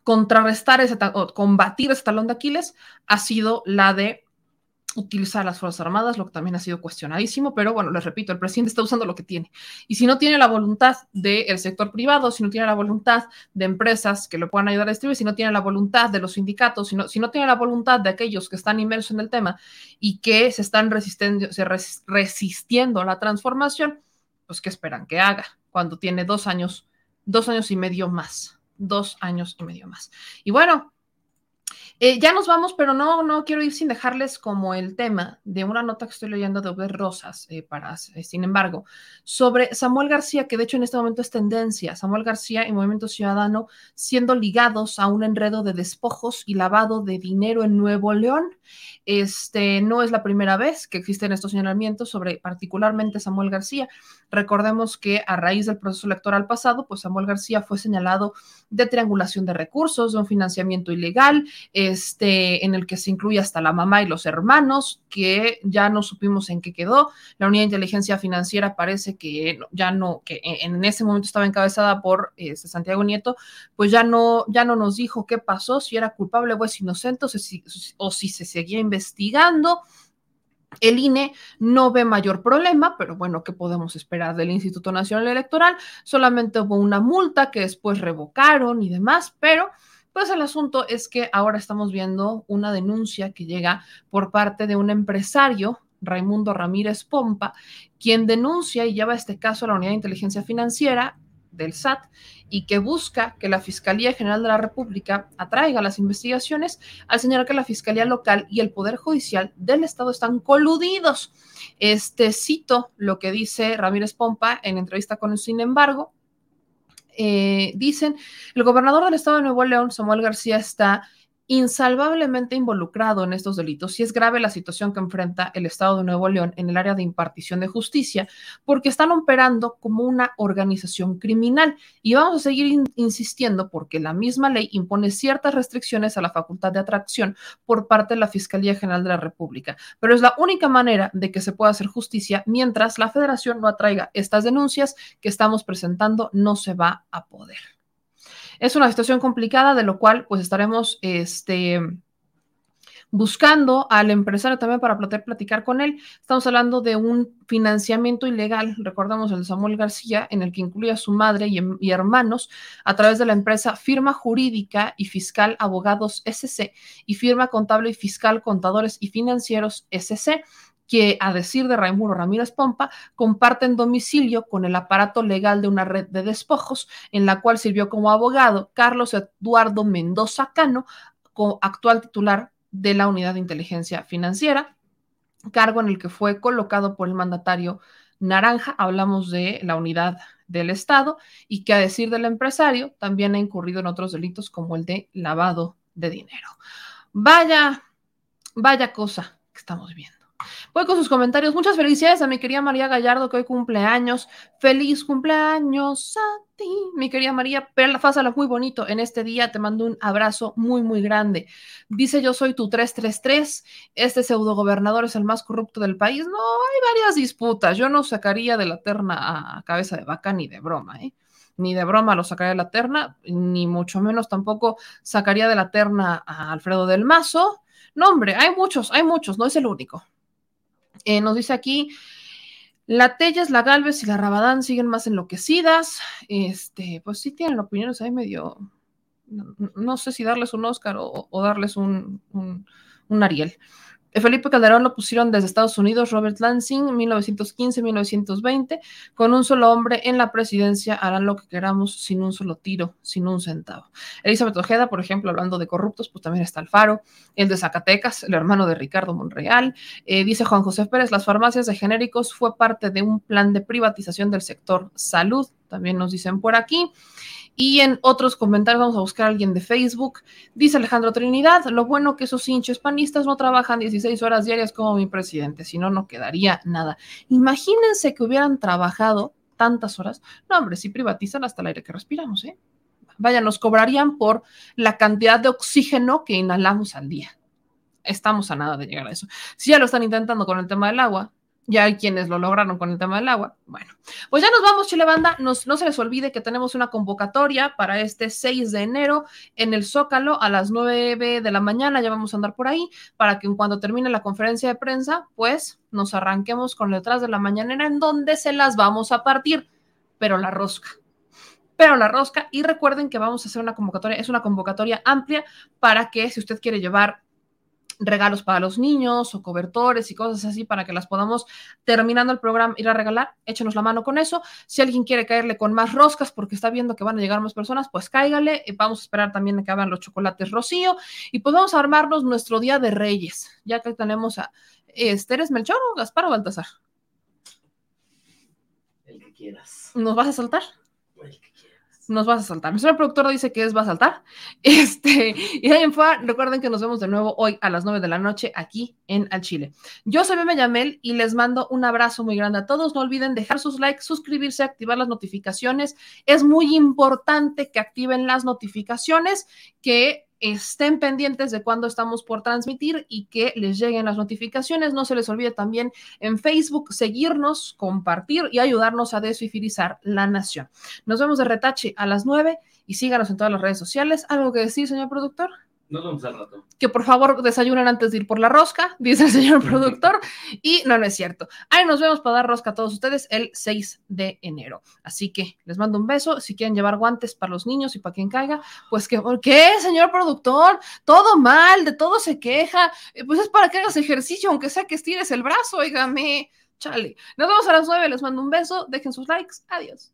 contrarrestar ese, o combatir ese talón de Aquiles ha sido la de utilizar las Fuerzas Armadas, lo que también ha sido cuestionadísimo, pero bueno, les repito, el presidente está usando lo que tiene. Y si no tiene la voluntad del sector privado, si no tiene la voluntad de empresas que lo puedan ayudar a distribuir, si no tiene la voluntad de los sindicatos, si no, si no tiene la voluntad de aquellos que están inmersos en el tema y que se están resistiendo, se resistiendo a la transformación, pues ¿qué esperan que haga cuando tiene dos años, dos años y medio más? Dos años y medio más. Y bueno, eh, ya nos vamos, pero no, no quiero ir sin dejarles como el tema de una nota que estoy leyendo de Obed Rosas, eh, para, eh, sin embargo, sobre Samuel García, que de hecho en este momento es tendencia, Samuel García y Movimiento Ciudadano siendo ligados a un enredo de despojos y lavado de dinero en Nuevo León. Este no es la primera vez que existen estos señalamientos sobre particularmente Samuel García. Recordemos que a raíz del proceso electoral pasado, pues Samuel García fue señalado de triangulación de recursos, de un financiamiento ilegal, este, en el que se incluye hasta la mamá y los hermanos, que ya no supimos en qué quedó. La unidad de inteligencia financiera parece que ya no, que en ese momento estaba encabezada por este, Santiago Nieto, pues ya no, ya no nos dijo qué pasó, si era culpable o es inocente o si, o si se seguía investigando. El INE no ve mayor problema, pero bueno, ¿qué podemos esperar del Instituto Nacional Electoral? Solamente hubo una multa que después revocaron y demás, pero pues el asunto es que ahora estamos viendo una denuncia que llega por parte de un empresario, Raimundo Ramírez Pompa, quien denuncia y lleva este caso a la Unidad de Inteligencia Financiera del SAT y que busca que la Fiscalía General de la República atraiga las investigaciones al señalar que la Fiscalía Local y el Poder Judicial del Estado están coludidos. Este cito lo que dice Ramírez Pompa en entrevista con el Sin embargo. Eh, dicen, el gobernador del estado de Nuevo León, Samuel García, está insalvablemente involucrado en estos delitos y es grave la situación que enfrenta el Estado de Nuevo León en el área de impartición de justicia porque están operando como una organización criminal y vamos a seguir insistiendo porque la misma ley impone ciertas restricciones a la facultad de atracción por parte de la Fiscalía General de la República, pero es la única manera de que se pueda hacer justicia mientras la federación no atraiga estas denuncias que estamos presentando, no se va a poder. Es una situación complicada, de lo cual pues estaremos este, buscando al empresario también para poder platicar con él. Estamos hablando de un financiamiento ilegal, recordamos el Samuel García, en el que incluye a su madre y, hermanos a través de la empresa Firma Jurídica y Fiscal Abogados SC y Firma Contable y Fiscal Contadores y Financieros SC que, a decir de Raimundo Ramírez Pompa, comparten domicilio con el aparato legal de una red de despojos, en la cual sirvió como abogado Carlos Eduardo Mendoza Cano, actual titular de la Unidad de Inteligencia Financiera, cargo en el que fue colocado por el mandatario Naranja, hablamos de la unidad del Estado, y que a decir del empresario también ha incurrido en otros delitos como el de lavado de dinero. Vaya, vaya cosa que estamos viendo. Voy con sus comentarios. Muchas felicidades a mi querida María Gallardo, que hoy cumple años. Feliz cumpleaños a ti, mi querida María. Pásala muy bonito en este día. Te mando un abrazo muy, muy grande. Dice: Yo soy tu 333. Este pseudo gobernador es el más corrupto del país. No, hay varias disputas. Yo no sacaría de la terna a cabeza de vaca ni de broma, ¿eh? ni de broma lo sacaría de la terna, ni mucho menos tampoco sacaría de la terna a Alfredo del Mazo. No, hombre, hay muchos, hay muchos, no es el único. Eh, nos dice aquí, la Telles, la Galvez y la Rabadán siguen más enloquecidas. Este, pues sí tienen opiniones ahí medio, no, sé si darles un Oscar o, darles un, un, Ariel. Felipe Calderón lo pusieron desde Estados Unidos, Robert Lansing, 1915-1920, con un solo hombre en la presidencia, harán lo que queramos sin un solo tiro, sin un centavo. Elizabeth Ojeda, por ejemplo, hablando de corruptos, pues también está Alfaro, el de Zacatecas, el hermano de Ricardo Monreal. Eh, dice Juan José Pérez, las farmacias de genéricos fue parte de un plan de privatización del sector salud, también nos dicen por aquí. Y en otros comentarios vamos a buscar a alguien de Facebook. Dice Alejandro Trinidad, lo bueno que esos hinches panistas no trabajan 16 horas diarias como mi presidente, si no, no quedaría nada. Imagínense que hubieran trabajado tantas horas. No, hombre, si privatizan hasta el aire que respiramos, ¿eh? Vaya, nos cobrarían por la cantidad de oxígeno que inhalamos al día. Estamos a nada de llegar a eso. Si ya lo están intentando con el tema del agua, ya hay quienes lo lograron con el tema del agua. Bueno, pues ya nos vamos, Chile Banda. no se les olvide que tenemos una convocatoria para este 6 de enero en el Zócalo a las 9 de la mañana. Ya vamos a andar por ahí para que cuando termine la conferencia de prensa, pues nos arranquemos con letras de la mañanera en donde se las vamos a partir. Pero la rosca. Pero la rosca. Y recuerden que vamos a hacer una convocatoria. Es una convocatoria amplia para que si usted quiere llevar regalos para los niños o cobertores y cosas así para que las podamos, terminando el programa, ir a regalar. Échenos la mano con eso. Si alguien quiere caerle con más roscas porque está viendo que van a llegar más personas, pues cáigale. Vamos a esperar también a que hagan los chocolates Rocío. Y pues vamos a armarnos nuestro Día de Reyes, ya que tenemos a Esteres Melchor o Gaspar o Baltasar. El que quieras. ¿Nos vas a saltar? El que nos vas a saltar. Nuestro productor dice que es va a saltar. (laughs) Este, y ahí en recuerden que nos vemos de nuevo hoy a las 9 de la noche aquí en Al Chile. Yo soy Meme Yamel y les mando un abrazo muy grande a todos. No olviden dejar sus likes, suscribirse, activar las notificaciones. Es muy importante que activen las notificaciones, que estén pendientes de cuándo estamos por transmitir y que les lleguen las notificaciones. No se les olvide también en Facebook seguirnos, compartir y ayudarnos a desfifirizar la nación. Nos vemos de retache a las 9 y síganos en todas las redes sociales. ¿Algo que decir, señor productor? Nos vemos al rato. Que por favor desayunen antes de ir por la rosca, (laughs) dice el señor productor. Y no, no es cierto. Ahí nos vemos para dar rosca a todos ustedes el 6 de enero. Así que les mando un beso. Si quieren llevar guantes para los niños y para quien caiga, pues que, ¿por qué, señor productor? Todo mal, de todo se queja. Eh, Pues es para que hagas ejercicio, aunque sea que estires el brazo, oígame. Chale. Nos vemos a las 9. Les mando un beso. Dejen sus likes. Adiós.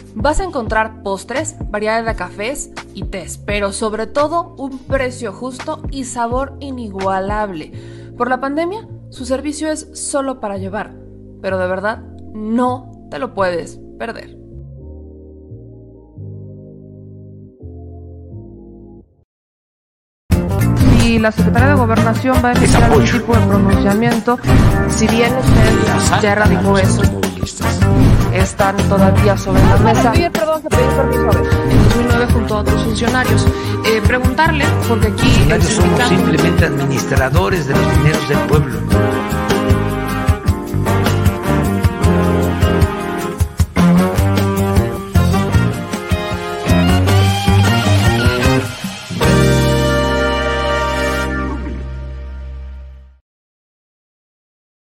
Vas a encontrar postres, variedad de cafés y tés, pero sobre todo un precio justo y sabor inigualable. Por la pandemia, su servicio es solo para llevar, pero de verdad no te lo puedes perder. Y la Secretaría de Gobernación va a emitir algún tipo de pronunciamiento, si bien usted ya erradicó eso. Están todavía sobre la mesa. En 2009 junto a otros funcionarios. Eh, preguntarle, porque aquí... Los funcionarios somos simplemente administradores de los dineros del pueblo.